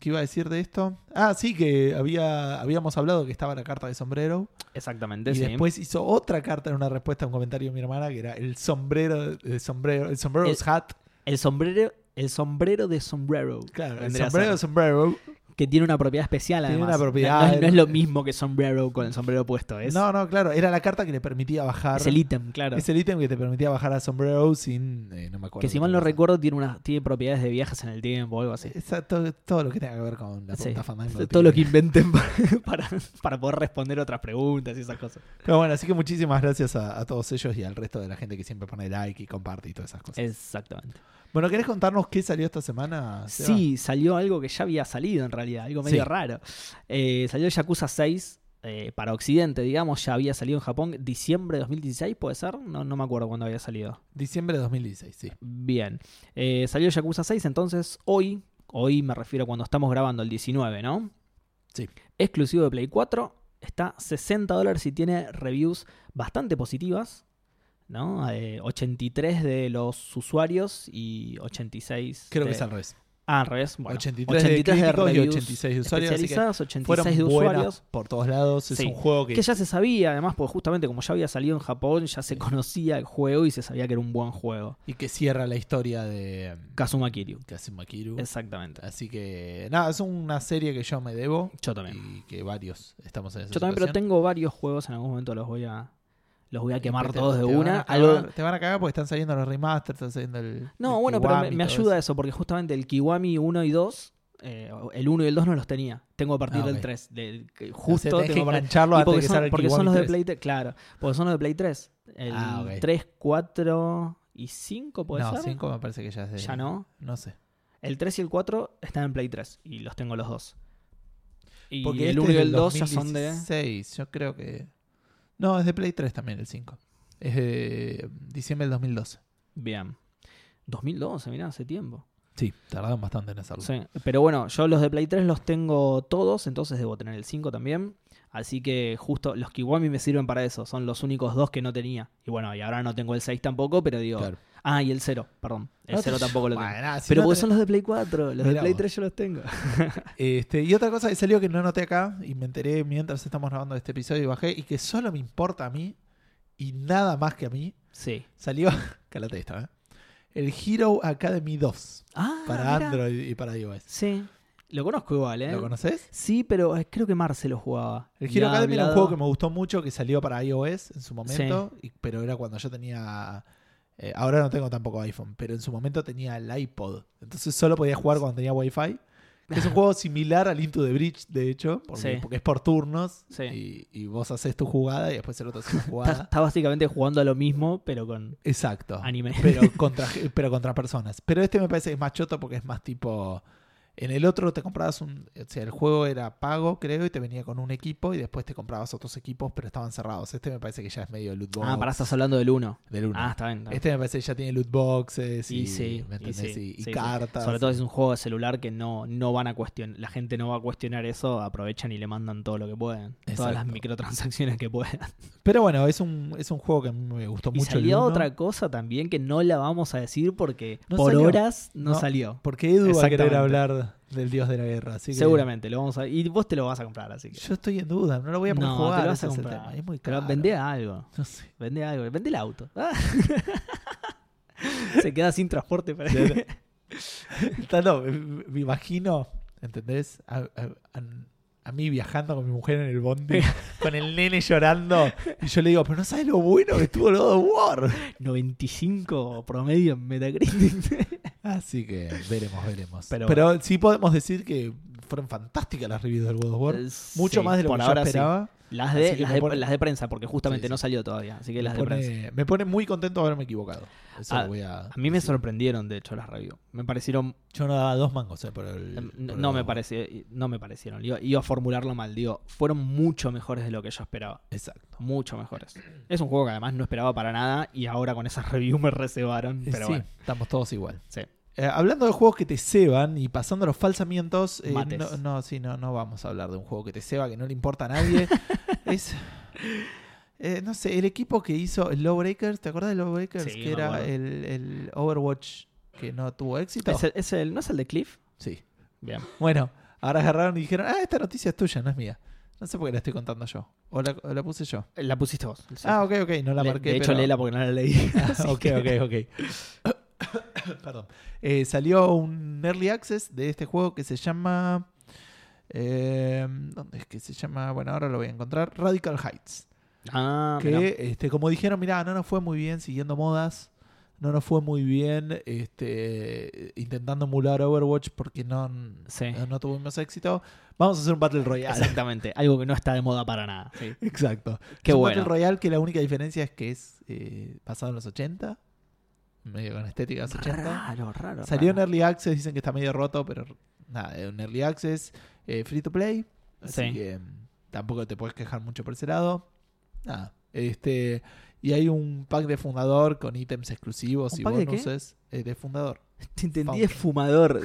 ¿qué iba a decir de esto? Ah, sí, que había, habíamos hablado que estaba la carta de sombrero. Exactamente, Y sí. después hizo otra carta en una respuesta a un comentario de mi hermana que era el sombrero, el sombrero, el sombrero's El- hat. El sombrero, el sombrero de sombrero. Claro, el sombrero ser. sombrero. Que tiene una propiedad especial, Tiene además. una propiedad- No, no es- no es lo mismo que sombrero con el sombrero puesto. Es, No, no, claro, era la carta que le permitía bajar. es el ítem, claro. Es el ítem que te permitía bajar a sombrero sin. eh, no me acuerdo. Que si mal no recuerdo, tiene, una, tiene propiedades de viajes en el tiempo o algo así. Esa- todo, todo lo que tenga que ver con la Sí. Fandango Todo lo que tiene. inventen para, para, para poder responder otras preguntas y esas cosas. Pero bueno, así que muchísimas gracias a, a todos ellos y al resto de la gente que siempre pone like y comparte y todas esas cosas. Exactamente. Bueno, ¿querés contarnos qué salió esta semana? Seba? Sí, salió algo que ya había salido en realidad, algo medio Sí. raro. Eh, salió Yakuza 6 eh, para Occidente, digamos, ya había salido en Japón diciembre de 2016, ¿puede ser? No, no me acuerdo cuándo había salido. Diciembre de 2016, sí. Bien. Eh, salió Yakuza 6, entonces hoy, hoy me refiero a cuando estamos grabando el 19, ¿no? Sí. Exclusivo de Play 4, está 60 dólares y tiene reviews bastante positivas, ¿no? Eh, 83 de los usuarios y 86 Creo de... que es al revés. Ah, al revés. Bueno, 83 de críticos y reviews 86 de usuarios, especializadas, 86 Fueron de usuarios. por todos lados. Es Sí. un juego que, Que ya se sabía, además, porque justamente como ya había salido en Japón, ya se conocía el juego y se sabía que era un buen juego. y que cierra la historia de Kazuma Kiryu. Kazuma Kiryu. Exactamente. Así que, nada, es una serie que yo me debo. Yo también. Y que varios estamos en esa Yo también, pero tengo varios juegos, en algún momento los voy a los voy a quemar te- todos de te van una. a Algo- cagar- Te van a cagar porque están saliendo los remasters, están saliendo el. No, el bueno, pero me, Kiwami, me ayuda eso. eso, porque justamente el Kiwami 1 y 2, eh, el 1 y el 2 no los tenía. Tengo a partir Ah, del ok. 3. del- que O sea, justo que tengo partir- engancharlo antes de porque que son, el porque son Kiwami los de 3. Play 3, claro. Porque son los de Play 3. El Ah, ok. 3, 4 y 5, ¿puede No, ser? 5 me parece que ya es de. Ya no. No sé. El 3 y el 4 están en Play 3 y los tengo los dos. Y Porque el este 1 y el del 2 ya son de. 2016, Yo creo que. No, es de Play 3 también, el 5. Es de diciembre del 2012. Bien. 2012, mirá, hace tiempo. Sí, tardaron bastante en hacerlo. Sí, pero bueno, yo los de Play 3 los tengo todos, entonces debo tener el 5 también. Así que justo los Kiwami me sirven para eso, son los únicos dos que no tenía. Y bueno, y ahora no tengo el 6 tampoco, pero digo... Claro. Ah, y el 0, perdón. El No te- 0 tampoco lo tengo. Bueno, nada, si pero no porque son los de Play 4, los de Play vos. 3 yo los tengo. Este, y otra cosa que salió que no noté acá y me enteré mientras estamos grabando este episodio y bajé y que solo me importa a mí y nada más que a mí, Sí. salió, calate esta, ¿eh? el Hero Academy 2 Ah, para. Android y para iOS. Sí. Lo conozco igual, ¿eh? ¿Lo conoces? Sí, pero eh, creo que Marce lo jugaba. El Hero Academy era un hablado- juego que me gustó mucho, que salió para iOS en su momento, y- pero era cuando yo tenía... eh, ahora no tengo tampoco iPhone, pero en su momento tenía el iPod. Entonces solo podía jugar cuando tenía Wi-Fi, Es un juego similar al Into the Bridge, de hecho, porque, Sí. porque es por turnos Sí. y, y vos haces tu jugada y después el otro hace una Está, jugada. está básicamente jugando a lo mismo, pero con Exacto. anime. Pero contra, pero contra personas. Pero este me parece que es más choto porque es más tipo. En el otro te comprabas un. O sea, el juego era pago, creo, y te venía con un equipo y después te comprabas otros equipos, pero estaban cerrados. Este me parece que ya es medio loot box. Ah, pará, estás hablando del 1. Del uno. Ah, está bien. está bien. Este me parece que ya tiene loot boxes y, Y sí, ¿me y sí, Y- y sí, cartas. Sobre todo es un juego de celular que no, no van a cuestionar, la gente no va a cuestionar eso, aprovechan y le mandan todo lo que pueden, todas las microtransacciones que puedan. Pero bueno, es un, es un juego que a mí me gustó Y mucho. el salió otra cosa también que no la vamos a decir porque No por salió. horas no, No. salió. Porque Edu va a querer Exactamente. Del dios de la guerra. Así que Seguramente lo vamos a y vos te lo vas a comprar, así que. Yo estoy en duda, no lo voy a poder no, jugar. te lo vas ese a es el comprar. tema, Es muy Pero vende algo, No sé. vende algo, vende el auto. Ah. Se queda sin transporte para no, me, imagino, ¿entendés? A, a- a- a mí viajando con mi mujer en el bondi, con el nene llorando, y yo le digo, pero no sabes lo bueno que estuvo el God of War. 95 promedio en Metacritic. Así que veremos, veremos. Pero- Pero, sí podemos decir que fueron fantásticas las reviews del God of War. Mucho Sí, más de lo que yo sí. esperaba. Las de, que las, de, pone- las de prensa, porque justamente Sí, no salió todavía. Así que las de prensa. me pone muy contento de haberme equivocado. Eso Ah, lo voy a, A mí me sorprendieron, de hecho, las reviews. Me parecieron. Yo no daba dos mangos eh, por el. em, el no, me no me parecieron. Iba, iba a formularlo mal. Digo, fueron mucho mejores de lo que yo esperaba. Exacto. Mucho mejores. Es un juego que además no esperaba para nada. Y ahora con esas reviews me reservaron. Eh, Pero sí, bueno, estamos todos igual. sí. Eh, hablando de juegos que te ceban y pasando los falsamientos, eh, no, no, sí, no, no vamos a hablar de un juego que te ceba, que no le importa a nadie. es. eh, no sé, el equipo que hizo el Lawbreakers, ¿te acuerdas de Lawbreakers? Sí, que era el, el Overwatch que no tuvo éxito. ¿Es el, es el- ¿No es el de Cliff? Sí. Bien. Bueno, ahora agarraron y dijeron, ah, esta noticia es tuya, no es mía. No sé por qué la estoy contando yo. O la, o la puse yo. La pusiste vos. sí. Ah, ok, ok, no la Le- marqué. de hecho, pero- léela porque no la leí. Ah, ok, ok, ok. Perdón. Eh, salió un early access de este juego que se llama. eh, ¿Dónde es que se llama? Bueno, ahora lo voy a encontrar. Radical Heights. Ah, que, mirá. este, como dijeron, mirá, no nos fue muy bien siguiendo modas. No nos fue muy bien este, intentando emular Overwatch porque no, Sí. no, no tuvimos éxito. Vamos a hacer un Battle Royale. Exactamente. Algo que no está de moda para nada. sí. Exacto. Qué es un bueno. Battle Royale que la única diferencia es que es eh, basado en los 80. Medio con estética de los 80. Raro, raro. Salió en raro. Early Access, dicen que está medio roto, pero nada, en Early Access, eh, free to play. Así Sí. que mm, tampoco te puedes quejar mucho por ese lado. Nada. Este, y hay un pack de fundador con ítems exclusivos ¿Un y pack de qué? bonuses eh, de fundador. Te entendí Founder. de fumador.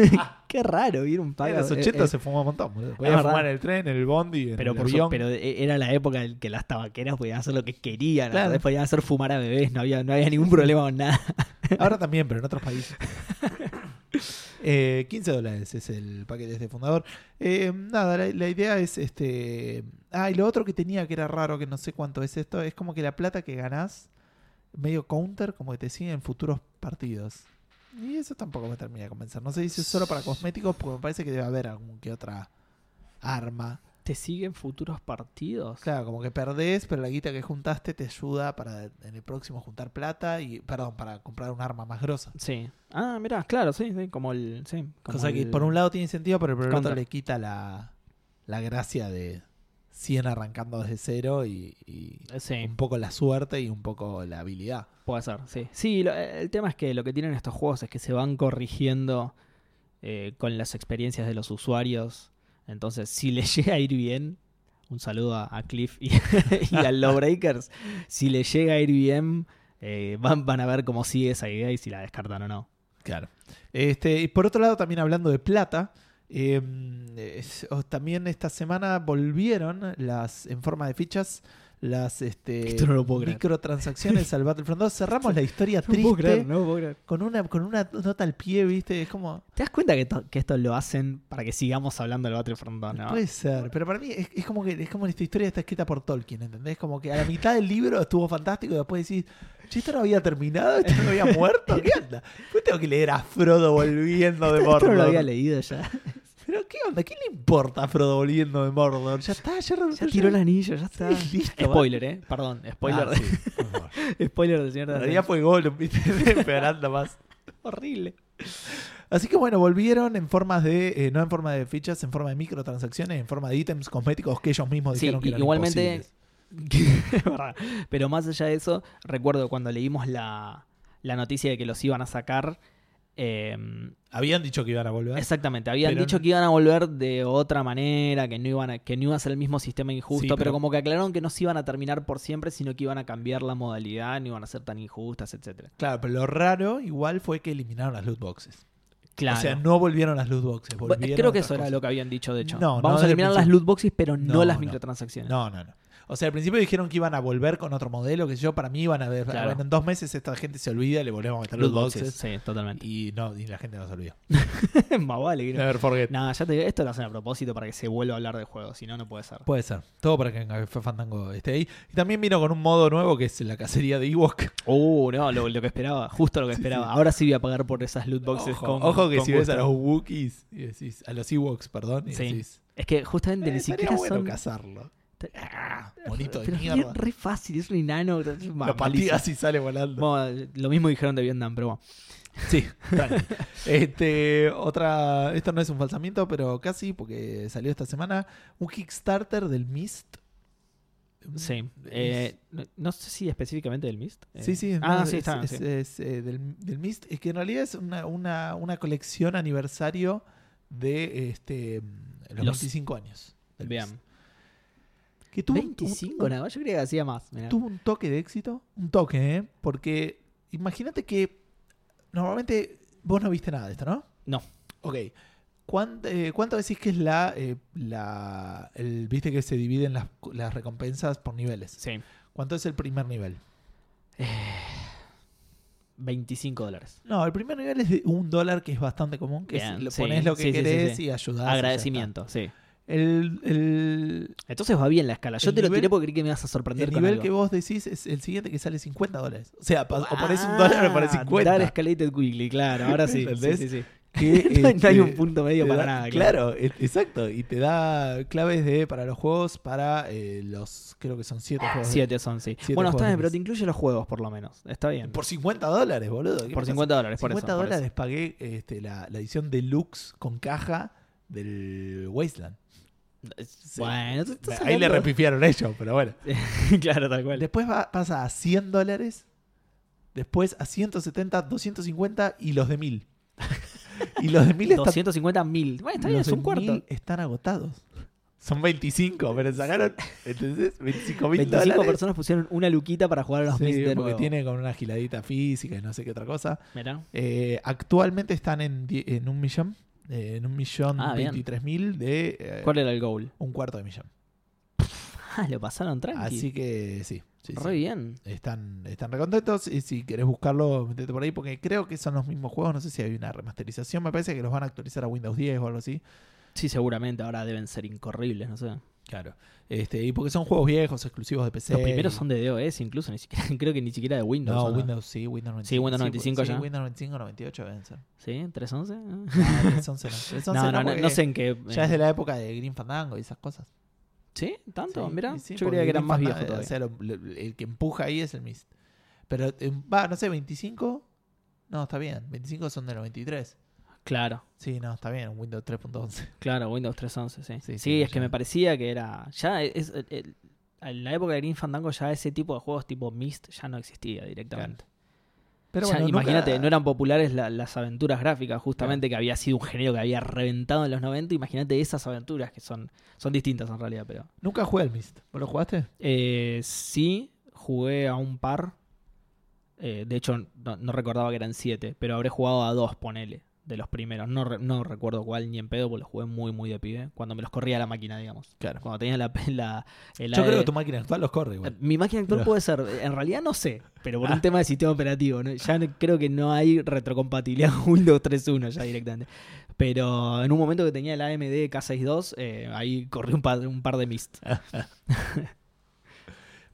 Qué raro, vieron un pago. en los eh, 80 eh, se fumaba un montón. boludo. Verdad. fumar en el tren, en el bondi, en pero, el por su- avión. pero eh, era la época en que las tabaqueras podían hacer lo que querían. Claro. Podían hacer fumar a bebés. No había, no había ningún problema con nada. Ahora también, pero en otros países. Eh, 15 dólares es el paquete de este fundador. Eh, nada, la, la idea es este. Ah, y lo otro que tenía que era raro, que no sé cuánto es esto, es como que la plata que ganás, medio counter, como que te sigue en futuros partidos. Y eso tampoco me termina de convencer. No sé si es solo para cosméticos, porque me parece que debe haber algún que otra arma. ¿Te siguen futuros partidos? Claro, como que perdés, pero la guita que juntaste te ayuda para en el próximo juntar plata y, perdón, para comprar un arma más grosa. Sí. Ah, mirá, claro, sí, sí, como el. Sí, como Cosa que por un lado tiene sentido, pero por el otro le quita la, la gracia de 100 arrancando desde cero y, y Sí, un poco la suerte y un poco la habilidad. puede ser, sí. Sí, lo- el tema es que lo que tienen estos juegos es que se van corrigiendo eh, con las experiencias de los usuarios. Entonces, si les llega a ir bien, un saludo a, a Cliff y, y al Lawbreakers, si les llega a ir bien, eh, van, van a ver cómo sigue esa idea y si la descartan o no. Claro. Este, y por otro lado, también hablando de plata, eh, es- o- también esta semana volvieron las en forma de fichas las este, no microtransacciones al Battlefront 2. Cerramos la historia No triste creer, no con, una, con una nota al pie, ¿viste? Es como... ¿Te das cuenta que, to- que esto lo hacen para que sigamos hablando del Battlefront 2, no? Puede ser, pero para mí es, es como que es como esta historia está escrita por Tolkien, ¿entendés? Como que a la mitad del libro estuvo fantástico y después decís, esto no había terminado, esto no había muerto, ¿qué onda? Después tengo que leer a Frodo volviendo de Esto Mordor. no lo había leído ya. Pero ¿qué onda? ¿Qué le importa a Frodo volviendo de Mordor? Ya está, ya, Ya tiró el anillo, ya está. Sí, listo, Spoiler, ¿eh? Perdón, spoiler, Ah, sí, por favor. de, spoiler del señor de En los realidad fue Gollum, ¿viste? Empeorando más. Horrible. Así que bueno, volvieron en formas de, eh, no en forma de fichas, en forma de microtransacciones, en forma de ítems cosméticos que ellos mismos Sí, dijeron que eran igualmente- imposibles. Pero más allá de eso, recuerdo cuando leímos la, la noticia de que los iban a sacar. eh, Habían dicho que iban a volver. exactamente, habían Pero dicho no- que iban a volver de otra manera, que no iban a, que no iba a ser el mismo sistema injusto, Sí, pero, pero- como que aclararon que no se iban a terminar por siempre, sino que iban a cambiar la modalidad, no iban a ser tan injustas, etcétera. Claro, pero lo raro igual fue que eliminaron las loot boxes. Claro. O sea, no volvieron las loot boxes. Volvieron Creo que eso era lo que habían dicho, de hecho. No, no Vamos a desde el eliminar las loot boxes, pero no, No, las no. microtransacciones. No, no, no. O sea, al principio dijeron que iban a volver con otro modelo, que yo para mí iban a ver, Claro. bueno, en dos meses esta gente se olvida y le volvemos a meter loot boxes. Sí, totalmente. Y no, y la gente no se olvidó. Más vale no. Never forget. Nada, ya te digo, esto lo hacen a propósito para que se vuelva a hablar de juegos, si no, no puede ser. Puede ser. Todo para que Café Fandango esté ahí. Y también vino con un modo nuevo que es la cacería de Ewok. Uh, no, lo, lo que esperaba, justo lo que esperaba. sí. Ahora sí voy a pagar por esas loot boxes Ojo, con ojo que con si ves a gusto. los Wookiees y decís, a los Ewoks, perdón, y Sí. decís, Es que justamente eh, ni siquiera bueno son. cazarlo. Ah, bonito de Pero es mierda. re, re fácil, es un enano. malísimo. pateas y sale volando. Bueno, lo mismo dijeron de Vietnam, pero bueno. Sí, este, otra, esto no es un falsamiento, pero casi, porque salió esta semana, un Kickstarter del Mist. Sí. Eh, no, no sé si específicamente del Mist. eh. Sí, sí. Ah, no, sí, es, está. es- sí. es, eh, del, del Mist. Es que en realidad es una, una, una colección aniversario de este los, Los- 25 años. del. Mist. Que tuvo un- 25, un, nada más. Yo creía que hacía más. mirá. tuvo un toque de éxito. Un toque, ¿eh? Porque imagínate que normalmente vos no viste nada de esto, ¿no? No. Ok. ¿Cuánto, eh, cuánto decís que es la, eh, la el, viste que se dividen las, las recompensas por niveles? Sí. ¿Cuánto es el primer nivel? 25 dólares. No, el primer nivel es de un dólar, que es bastante común, que Bien, es, sí, pones lo que sí, querés sí. y ayudás. Agradecimiento, sí. El, el, Entonces va bien la escala. Yo te lo tiré porque creí que me ibas a sorprender el con nivel algo. que vos decís es el siguiente que sale 50 dólares. O sea, o pones un dólar o pones Ah, 50. Dar escalated quickly, claro. Ahora sí. sí, ¿Entendés? sí, sí. que, no, hay- no hay este, un punto medio para da- nada. Claro, exacto. Y te da claves de para los juegos, para eh, los, creo que son 7 juegos. de- Siete son, sí. Siete bueno, está bien, pero te incluye los juegos por lo menos. Está bien. Por 50 dólares, boludo. ¿Qué Por me 50 dólares, por 50 eso. por dólares eso. pagué este, la, la edición deluxe con caja del Wasteland. Bueno, tú estás Ahí le repifiaron ellos, pero bueno. claro, tal cual. Después va- pasa a 100 dólares. Después a 170, 250 y los de 1000. y los de 1000 están, 250 mil. Bueno, está bien, es un cuarto. 1000 están agotados. Son 25, pero sacaron ¿entendés? 25 mil 25 dólares. personas pusieron una luquita para jugar a los Sí, de porque nuevo. tiene con una giladita física y no sé qué otra cosa. Mirá. Eh, actualmente están en, en un millón. Eh, en un millón Ah, bien. 23 mil de eh, ¿Cuál era el goal? un cuarto de millón. Ah, lo pasaron tranqui. Así que sí. sí, Re sí. bien. Están, están recontentos y si querés buscarlo, metete por ahí porque creo que son los mismos juegos. No sé si hay una remasterización. Me parece que los van a actualizar a Windows 10 o algo así. Sí, seguramente ahora deben ser incorribles, no sé. Claro. Este, y porque son juegos viejos, exclusivos de PC. Los primeros y- son de DOS incluso, ni siquiera, creo que ni siquiera de Windows. No, ¿o Windows sí, Windows 95. Sí, Windows 95 sí, ya. Windows 95, 98 deben ser. ¿Sí? ¿311? No, 311 no. 311 No, no, no, no sé en qué. Ya es de la época de Green Fandango y esas cosas. ¿Sí? ¿Tanto? Sí, Mira, sí, yo creía que eran más viejos todavía. O sea, lo- lo- el que empuja ahí es el Mist. Pero eh, va, no sé, 25. No, está bien. 25 son de 93. Claro, Sí, no, está bien. Windows 3.11. claro, Windows 311, sí. Sí, Sí, sí, es que me parecía que era. Ya es. el- el- en la época de Green Fandango ya ese tipo de juegos tipo Myst ya no existía directamente. Pero Ya, bueno, imagínate, nunca- no eran populares la- las aventuras gráficas, justamente que había sido un género que había reventado en los 90. Imagínate esas aventuras que son, son distintas en realidad, pero. Nunca jugué al Mist. ¿Vos lo jugaste? Eh, sí, jugué a un par. Eh, de hecho, no, no recordaba que eran siete, pero habré jugado a dos, ponele, de los primeros. No, re- no recuerdo cuál ni en pedo, porque los jugué muy, muy de pibe. Cuando me los corría la máquina, digamos. Claro. Cuando tenía la. la el Yo creo que tu máquina actual los corre igual. Mi máquina actual Pero- puede ser, en realidad no sé, pero por Ah. un tema de sistema operativo. ¿no? Ya creo que no hay retrocompatibilidad Windows 3.1 ya directamente. Pero en un momento que tenía el AMD K62, eh, ahí corrí un par, un par de Mist.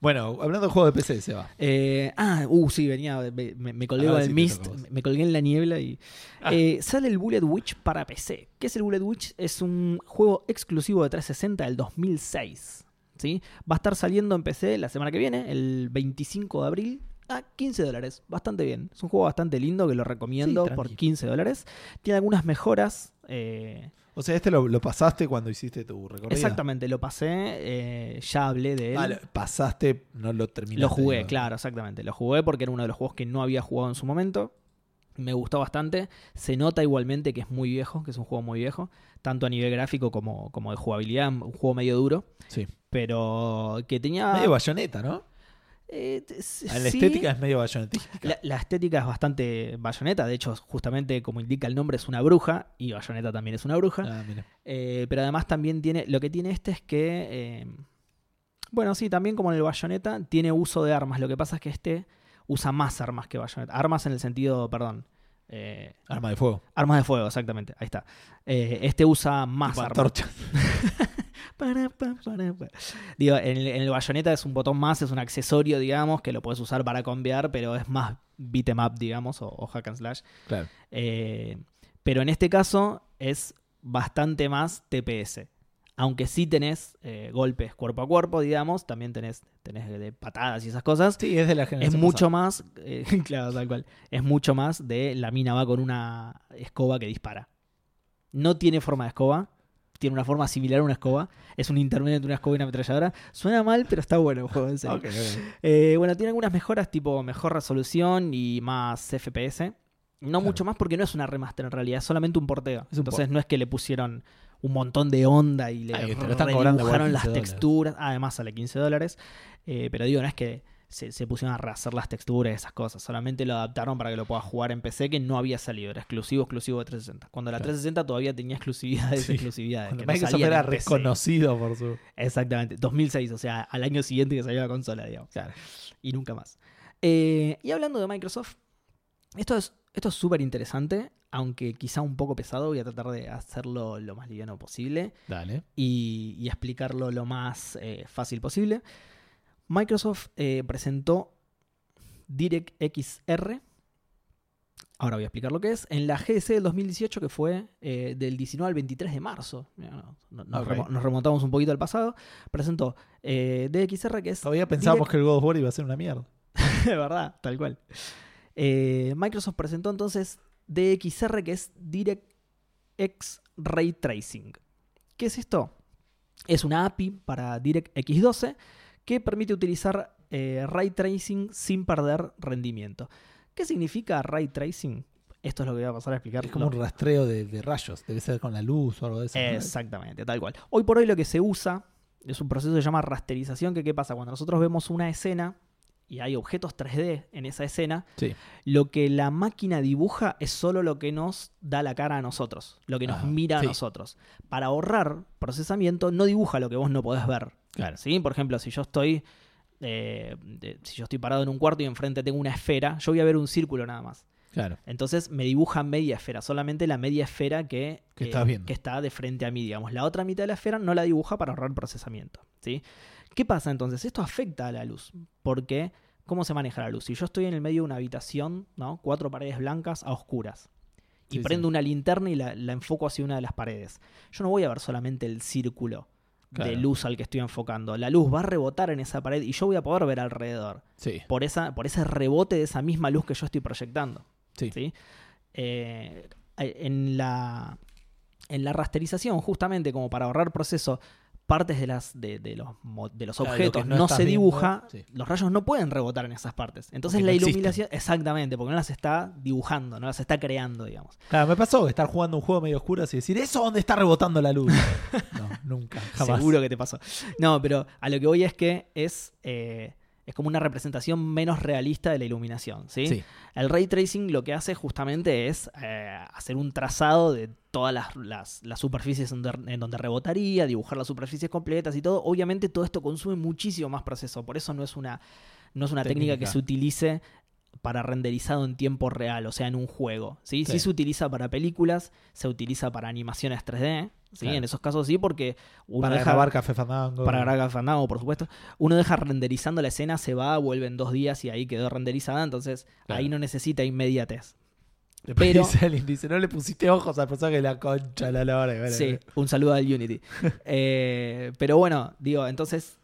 Bueno, hablando de juegos de PC, se va. Eh, ah, uh, sí, venía, me, me- colgué el sí Mist, me colgué en la niebla y... Ah. Eh, sale el Bullet Witch para PC. ¿Qué es el Bullet Witch? Es un juego exclusivo de 360 del 2006. ¿sí? Va a estar saliendo en PC la semana que viene, el 25 de abril. a 15 dólares. Bastante bien. Es un juego bastante lindo que lo recomiendo Sí, por tranqui. 15 dólares. Tiene algunas mejoras. eh, O sea, este lo, lo pasaste cuando hiciste tu recorrido. exactamente, lo pasé. eh, ya hablé de él. Ah, lo pasaste, no lo terminaste. Lo jugué, claro, exactamente. Lo jugué porque era uno de los juegos que no había jugado en su momento. Me gustó bastante. Se nota igualmente que es muy viejo, que es un juego muy viejo, tanto a nivel gráfico como, como de jugabilidad. Un juego medio duro, Sí. pero que tenía. Medio bayoneta, ¿no? Eh, La sí. estética es medio bayonetística. La, la estética es bastante bayoneta. De hecho, justamente como indica el nombre, es una bruja. Y bayoneta también es una bruja. Ah. Eh, pero además también tiene. Lo que tiene este es que. eh, bueno, sí, también como en el Bayonetta, tiene uso de armas. Lo que pasa es que este usa más armas que Bayonetta. Armas en el sentido, perdón. eh, Arma de fuego. armas de fuego, exactamente. Ahí está. Este usa más armas. Para, para. Digo, en el, en el Bayonetta es un botón más, es un accesorio, digamos, que lo puedes usar para cambiar, pero es más beat 'em up, digamos, o, o hack and slash. Claro. Eh, pero en este caso es bastante más TPS. Aunque sí tenés eh, golpes cuerpo a cuerpo, digamos, también tenés, tenés de patadas y esas cosas. Sí, es de la es generación mucho más, eh, claro, tal cual. Es mucho más de la mina va con una escoba que dispara. No tiene forma de escoba, tiene una forma similar a una escoba. Es un intermedio entre una escoba y una ametralladora. Suena mal, pero está bueno el juego, en serio. pasada. Ok, ok. Eh, bueno, tiene algunas mejoras, tipo mejor resolución y más FPS. No Claro. mucho más porque no es una remaster en realidad, es solamente un porteo. Un Entonces port. no es que le pusieron un montón de onda y le y te lo están cobrando igual redibujaron las 15 dólares. texturas. Además sale 15 dólares. Eh, pero digo, no es que se, se pusieron a rehacer las texturas y esas cosas. Solamente lo adaptaron para que lo puedas jugar en PC, que no había salido. Era exclusivo, exclusivo de 360. Cuando la Claro. 360 todavía tenía exclusividades, Sí. exclusividades. Cuando que Microsoft era reconocido por su. Exactamente, 2006, o sea, al año siguiente que salió la consola, digamos. Claro. Y nunca más. Eh, y hablando de Microsoft, esto es esto es súper interesante, aunque quizá un poco pesado, voy a tratar de hacerlo lo más liviano posible Dale. y, y explicarlo lo más eh, fácil posible. Microsoft eh, presentó DirectXR. Ahora voy a explicar lo que es. En la GDC del 2018, que fue eh, del 19 al 23 de marzo. Nos, remontamos un poquito al pasado. Presentó eh, DXR, que es Todavía pensábamos Direct- que el God of War iba a ser una mierda. de verdad, tal cual. Eh, Microsoft presentó entonces DXR, que es DirectX Ray Tracing. ¿Qué es esto? Es una API para DirectX 12 que permite utilizar eh, ray tracing sin perder rendimiento. ¿Qué significa ray tracing? Esto es lo que voy a pasar a explicar. Es como un rastreo de, de rayos. Debe ser con la luz o algo de eso. Exactamente, tal cual. Hoy por hoy lo que se usa es un proceso que se llama rasterización, que qué pasa cuando nosotros vemos una escena y hay objetos 3D en esa escena, Sí. lo que la máquina dibuja es solo lo que nos da la cara a nosotros, lo que nos Ajá, mira a sí. nosotros. Para ahorrar procesamiento no dibuja lo que vos no podés ver. Claro. ¿sí? Por ejemplo, si yo estoy eh, de- si yo estoy parado en un cuarto y enfrente tengo una esfera, yo voy a ver un círculo nada más. Claro. Entonces me dibuja media esfera, solamente la media esfera que, eh, Que viendo. que está de frente a mí, digamos. La otra mitad de la esfera no la dibuja para ahorrar procesamiento. ¿sí? ¿Qué pasa entonces? Esto afecta a la luz, porque ¿cómo se maneja la luz? Si yo estoy en el medio de una habitación, ¿no? cuatro paredes blancas a oscuras, y Sí, prendo sí. una linterna y la, la enfoco hacia una de las paredes, yo no voy a ver solamente el círculo de luz al que estoy enfocando. La luz va a rebotar en esa pared y yo voy a poder ver alrededor Sí. por, esa, por ese rebote de esa misma luz que yo estoy proyectando. Sí. ¿sí? Eh, en, la, en la rasterización, justamente como para ahorrar proceso, partes de, las, de, de los, de los Claro, objetos no, se viendo, dibuja, sí. los rayos no pueden rebotar en esas partes. Entonces Porque la no existen. iluminación, exactamente, porque no las está dibujando, no las está creando, digamos. Claro, me pasó estar jugando un juego medio oscuro y decir, ¿eso dónde está rebotando la luz? no, nunca, jamás. Seguro que te pasó. No, pero a lo que voy es que es, eh, es como una representación menos realista de la iluminación. ¿sí? Sí. El ray tracing lo que hace justamente es eh, hacer un trazado de todas las, las- las superficies en donde, en donde rebotaría, dibujar las superficies completas y todo. Obviamente todo esto consume muchísimo más proceso, por eso no es una, no es una técnica, que se utilice para renderizado en tiempo real, o sea, en un juego. ¿sí? Sí Sí. se utiliza para películas, se utiliza para animaciones 3D, ¿sí? Claro. en esos casos sí, porque uno Para deja- grabar Café Fandango. para grabar Fandango, por supuesto. Uno deja renderizando la escena, se va, vuelve en dos días y ahí quedó renderizada. Entonces Claro. ahí no necesita inmediatez. Después pero- dice alguien, dice, no le pusiste ojos al personaje de la concha la Sí, un saludo al Unity. Eh, pero bueno, digo, entonces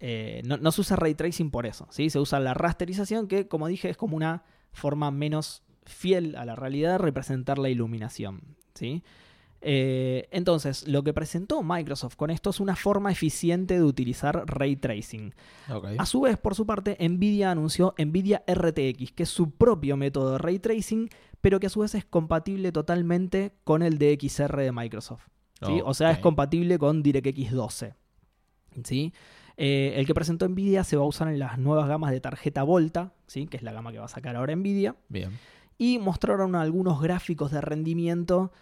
eh, no, no se usa ray tracing por eso, ¿sí? Se usa la rasterización que, como dije, es como una forma menos fiel a la realidad de representar la iluminación, ¿sí? Eh, entonces, lo que presentó Microsoft con esto es una forma eficiente de utilizar ray tracing. A su vez, por su parte, Nvidia anunció Nvidia RTX, que es su propio método de ray tracing, pero que a su vez es compatible totalmente con el DXR de Microsoft. ¿sí? O sea, es compatible con DirectX 12. ¿sí? Eh, el que presentó Nvidia se va a usar en las nuevas gamas de tarjeta Volta, ¿sí? que es la gama que va a sacar ahora Nvidia. Bien. Y mostraron algunos gráficos de rendimiento.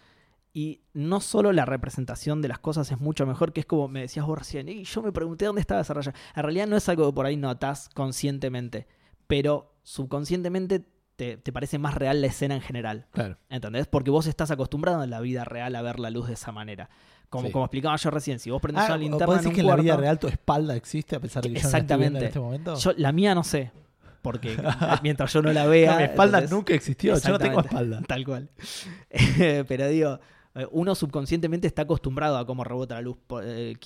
Y no solo la representación de las cosas es mucho mejor, que es como me decías vos recién, y yo me pregunté dónde estaba esa raya. En realidad no es algo que por ahí notas conscientemente, pero subconscientemente te, te parece más real la escena en general. Claro. ¿Entendés? Porque vos estás acostumbrado en la vida real a ver la luz de esa manera. Como, Sí. como explicaba yo recién, si vos prendés Ah, una ¿vos linterna en decís que en la vida real tu espalda existe a pesar de que yo no la en Exactamente. este momento? yo- la mía no sé, porque mientras yo no la vea... No, mi espalda nunca existió. Yo no tengo Exactamente. espalda. Tal cual. Pero digo, eh, uno subconscientemente está acostumbrado a cómo rebota la luz. Por, eh,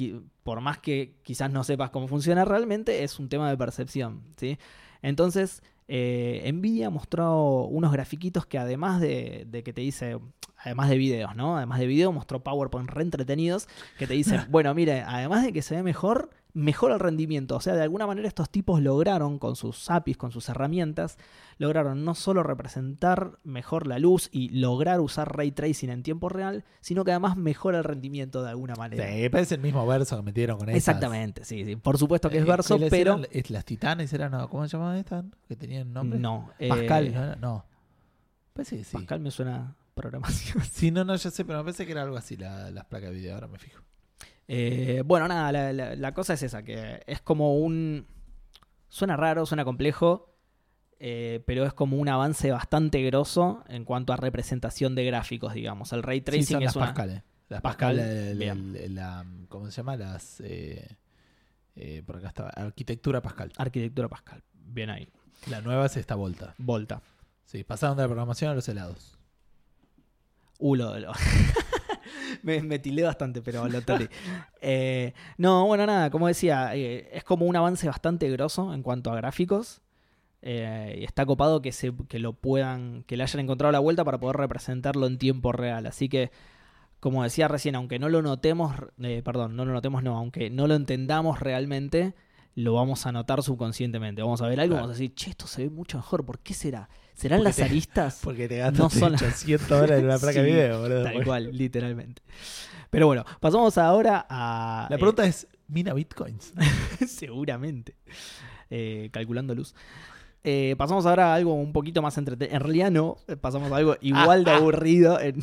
por más que quizás no sepas cómo funciona realmente, es un tema de percepción. ¿sí? Entonces, eh, Nvidia mostró unos grafiquitos que además de, de que te dice, además de videos, ¿no? Además de video, mostró PowerPoint re entretenidos que te dicen, bueno, mire, además de que se ve mejor, mejora el rendimiento. O sea, de alguna manera estos tipos lograron con sus APIs, con sus herramientas, lograron no solo representar mejor la luz y lograr usar ray tracing en tiempo real, sino que además mejora el rendimiento de alguna manera. Sí, parece el mismo verso que metieron con esas. Exactamente, sí, sí. Por supuesto que es Eh, verso, ¿cuáles pero eran? Es- las titanes eran, no, ¿cómo se llamaban estas? Que tenían nombre. no. eh, Pascal, ¿no? era? No. Parece que sí. Pascal me suena programación. Sí, no, no, ya sé, pero me parece que era algo así la- las placas de video, ahora me fijo. Eh, bueno, nada, la, la- la cosa es esa, que es como un... Suena raro, suena complejo, eh, pero es como un avance bastante grosso en cuanto a representación de gráficos, digamos. El ray Sí, tracing son es las una... Pascal. eh. Las Pascal, Pascal, el- bien. el- la, ¿cómo se llama? Las, eh, eh, por acá estaba, arquitectura Pascal. Arquitectura Pascal. Bien ahí. La nueva es esta Volta. Volta. Sí, pasaron de la programación a los helados. Uh, lo, lo- me, me tilé bastante, pero lo tolé. Eh, no, bueno, nada, como decía, eh, es como un avance bastante grosso en cuanto a gráficos. Eh, y está copado que, se, que lo puedan, que le hayan encontrado la vuelta para poder representarlo en tiempo real. Así que, como decía recién, aunque no lo notemos, perdón, no lo notemos, no, aunque no lo entendamos realmente, lo vamos a notar subconscientemente. Vamos a ver algo Claro. vamos a decir, che, esto se ve mucho mejor. ¿Por qué será? ¿Serán Porque las te- aristas? Porque te No gastaste son- 800 dólares en una placa de Sí, video, boludo. Tal cual, literalmente. Pero bueno, pasamos ahora a. La eh, pregunta es, ¿mina bitcoins? seguramente. Eh, calculando luz. Eh, pasamos ahora a algo un poquito más entretenido. En realidad no, pasamos a algo igual de aburrido, en,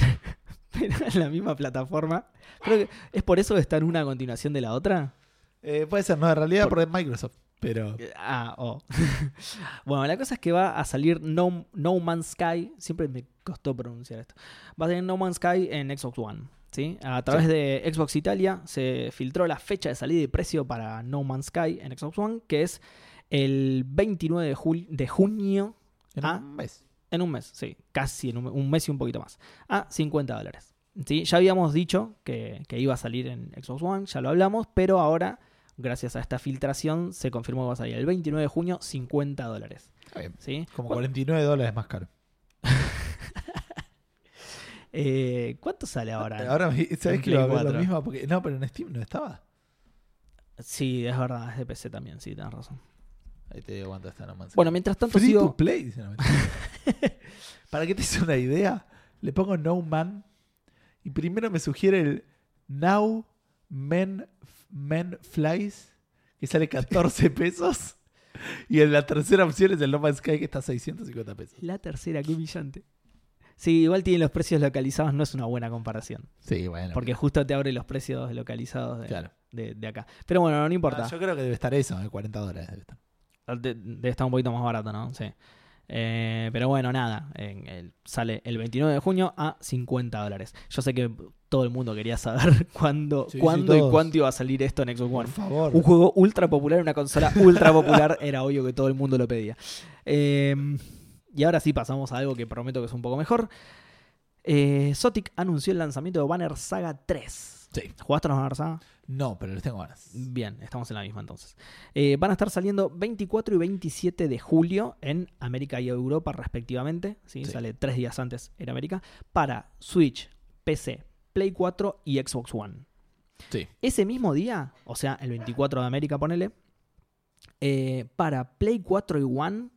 en la misma plataforma. Creo que es por eso que está en una a continuación de la otra. Eh, puede ser, no, en realidad Por- por, Microsoft. Pero Eh, Ah, oh. bueno, la cosa es que va a salir No, no Man's Sky. Siempre me costó pronunciar esto. Va a salir No Man's Sky en Xbox One. ¿sí? A través de Xbox Italia se filtró la fecha de salida y precio para No Man's Sky en Xbox One, que es el 29 de, jul- de junio, en un mes. en un mes, sí, casi en un, un mes y un poquito más, a 50 dólares. ¿sí? Ya habíamos dicho que, que iba a salir en Xbox One, ya lo hablamos, pero ahora, gracias a esta filtración, se confirmó que va a salir el 29 de junio, 50 dólares. Está bien. ¿sí? Como Bueno, 49 dólares más caro. eh, ¿Cuánto sale ahora? Ahora, me- ¿sabes que lo, lo 4. mismo? Porque, no, pero en Steam no estaba. Sí, es verdad, es de PC también, sí, tenés razón. Ahí te digo cuánto está nomás. Bueno, mientras tanto Free sigo... to play, dice, no, mentira. Para que te des una idea, le pongo No Man y primero me sugiere el Now Men, Men Flies, que sale 14 pesos. Y en la tercera opción es el No Man's Sky, que está a 650 pesos. La tercera, qué brillante. Sí, igual tiene los precios localizados, no es una buena comparación. Sí, bueno. Porque justo te abre los precios localizados de, Claro. de- de acá. Pero bueno, no importa. Ah, yo creo que debe estar eso, eh, 40 dólares debe estar. De- Debe estar un poquito más barato, ¿no? Sí. Eh, pero bueno, nada. en el- sale el 29 de junio a 50 dólares. Yo sé que todo el mundo quería saber cuándo, Sí, sí, cuándo y cuánto iba a salir esto en Xbox Por One. favor. Un juego ultra popular, una consola ultra popular, era obvio que todo el mundo lo pedía. Eh, y ahora sí pasamos a algo que prometo que es un poco mejor. Eh, Zotic anunció el lanzamiento de Banner Saga 3. Sí. ¿Jugaste a los? No, pero les tengo ganas. Bien, estamos en la misma entonces. Eh, van a estar saliendo 24 y 27 de julio en América y Europa respectivamente. ¿sí? Sí. Sale tres días antes en América. Para Switch, PC, Play 4 y Xbox One. Sí. Ese mismo día, o sea, el 24 de América, ponele, eh, para Play 4 y One,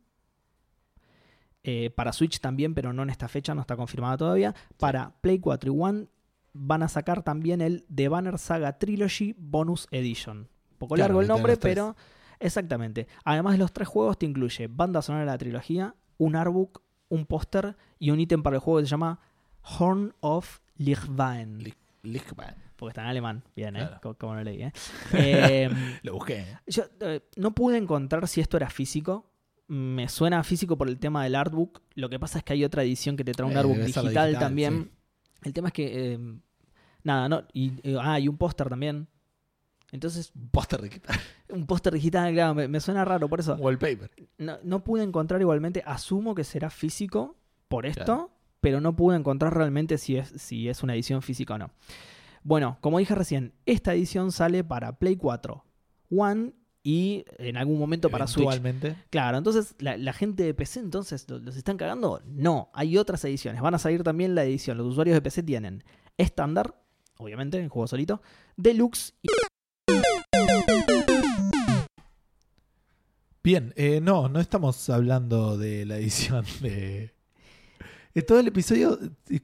eh, para Switch también, pero no en esta fecha, no está confirmada todavía. Para Play 4 y One van a sacar también el The Banner Saga Trilogy Bonus Edition. Un poco Claro, largo el nombre, pero exactamente. Además de los tres juegos, te incluye banda sonora de la trilogía, un artbook, un póster y un ítem para el juego que se llama Horn of Lichwein. Lich-. Porque está en alemán. Bien, ¿eh? Claro. Como lo leí, ¿eh? Eh, Lo busqué. ¿eh? yo eh, no pude encontrar si esto era físico. Me suena físico por el tema del artbook. Lo que pasa es que hay otra edición que te trae un Eh, artbook digital, también. El tema es que. eh, nada, no. Y, eh, ah, y un póster también. Entonces, Un póster de quitar. un póster digital, claro, me, me suena raro. Por eso, wallpaper. no, no pude encontrar igualmente. Asumo que será físico por esto, Claro. pero no pude encontrar realmente si es, si es una edición física o no. Bueno, como dije recién, esta edición sale para Play 4, One y en algún momento para Switch. Claro, entonces la, la gente de PC entonces ¿lo- los están cagando. No, hay otras ediciones. Van a salir también la edición. Los usuarios de PC tienen estándar, obviamente, en juego solito, deluxe y Bien, eh, no, no estamos hablando de la edición de... Todo el episodio eh,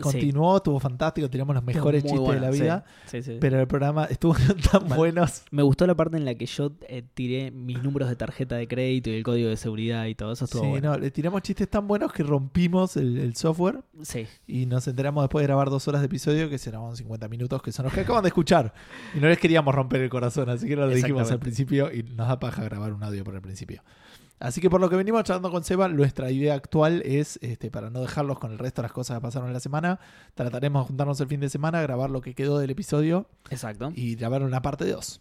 continuó. Continuó, estuvo fantástico, tiramos los mejores chistes de la sí, vida. sí, sí. Pero el programa estuvo tan Bueno. buenos. Me gustó la parte en la que yo eh, tiré mis números de tarjeta de crédito y el código de seguridad y todo eso estuvo Sí, bueno. no, le tiramos chistes tan buenos que rompimos el, el software Sí, y nos enteramos después de grabar dos horas de episodio que se grabaron 50 minutos, que son los que acaban de escuchar. Y no les queríamos romper el corazón, así que no lo dijimos al principio y nos da paja grabar un audio por el principio. Así que por lo que venimos charlando con Seba, nuestra idea actual es, este, para no dejarlos con el resto de las cosas que pasaron en la semana, trataremos de juntarnos el fin de semana, grabar lo que quedó del episodio exacto. y grabar una parte 2.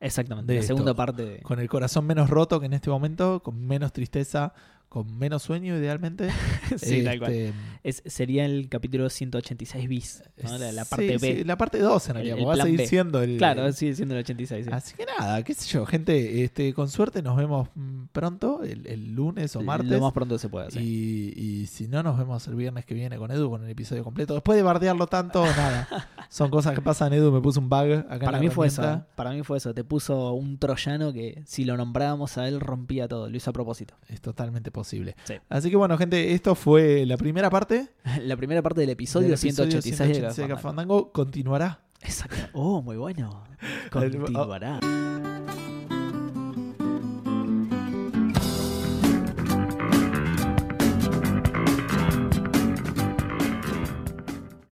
Exactamente. de La esto. segunda parte de... Con el corazón menos roto que en este momento, con menos tristeza, con menos sueño idealmente. sí, tal cual. Este, Es, sería el capítulo 186 bis, ¿no? la, la parte sí, B. sí, la parte 2 en realidad, el va a seguir B. siendo el... Claro, sigue siendo el 86. sí. Así que nada, qué sé yo, gente, este, con suerte nos vemos mm, pronto, el, el lunes o martes. Lo más pronto se puede hacer. Y, y si no, nos vemos el viernes que viene con Edu con el episodio completo. Después de bardearlo tanto, nada. Son cosas que pasan. Edu me puso un bug acá en Para la mí fue eso. ¿eh? Para mí fue eso. Te puso un troyano que si lo nombrábamos a él rompía todo. Lo hizo a propósito. Es totalmente posible. Sí. Así que bueno, gente, esto fue la primera parte. La primera parte del episodio, del episodio 186 de 186 de Café Fandango. Continuará. Exacto. Oh, muy bueno. Continuará.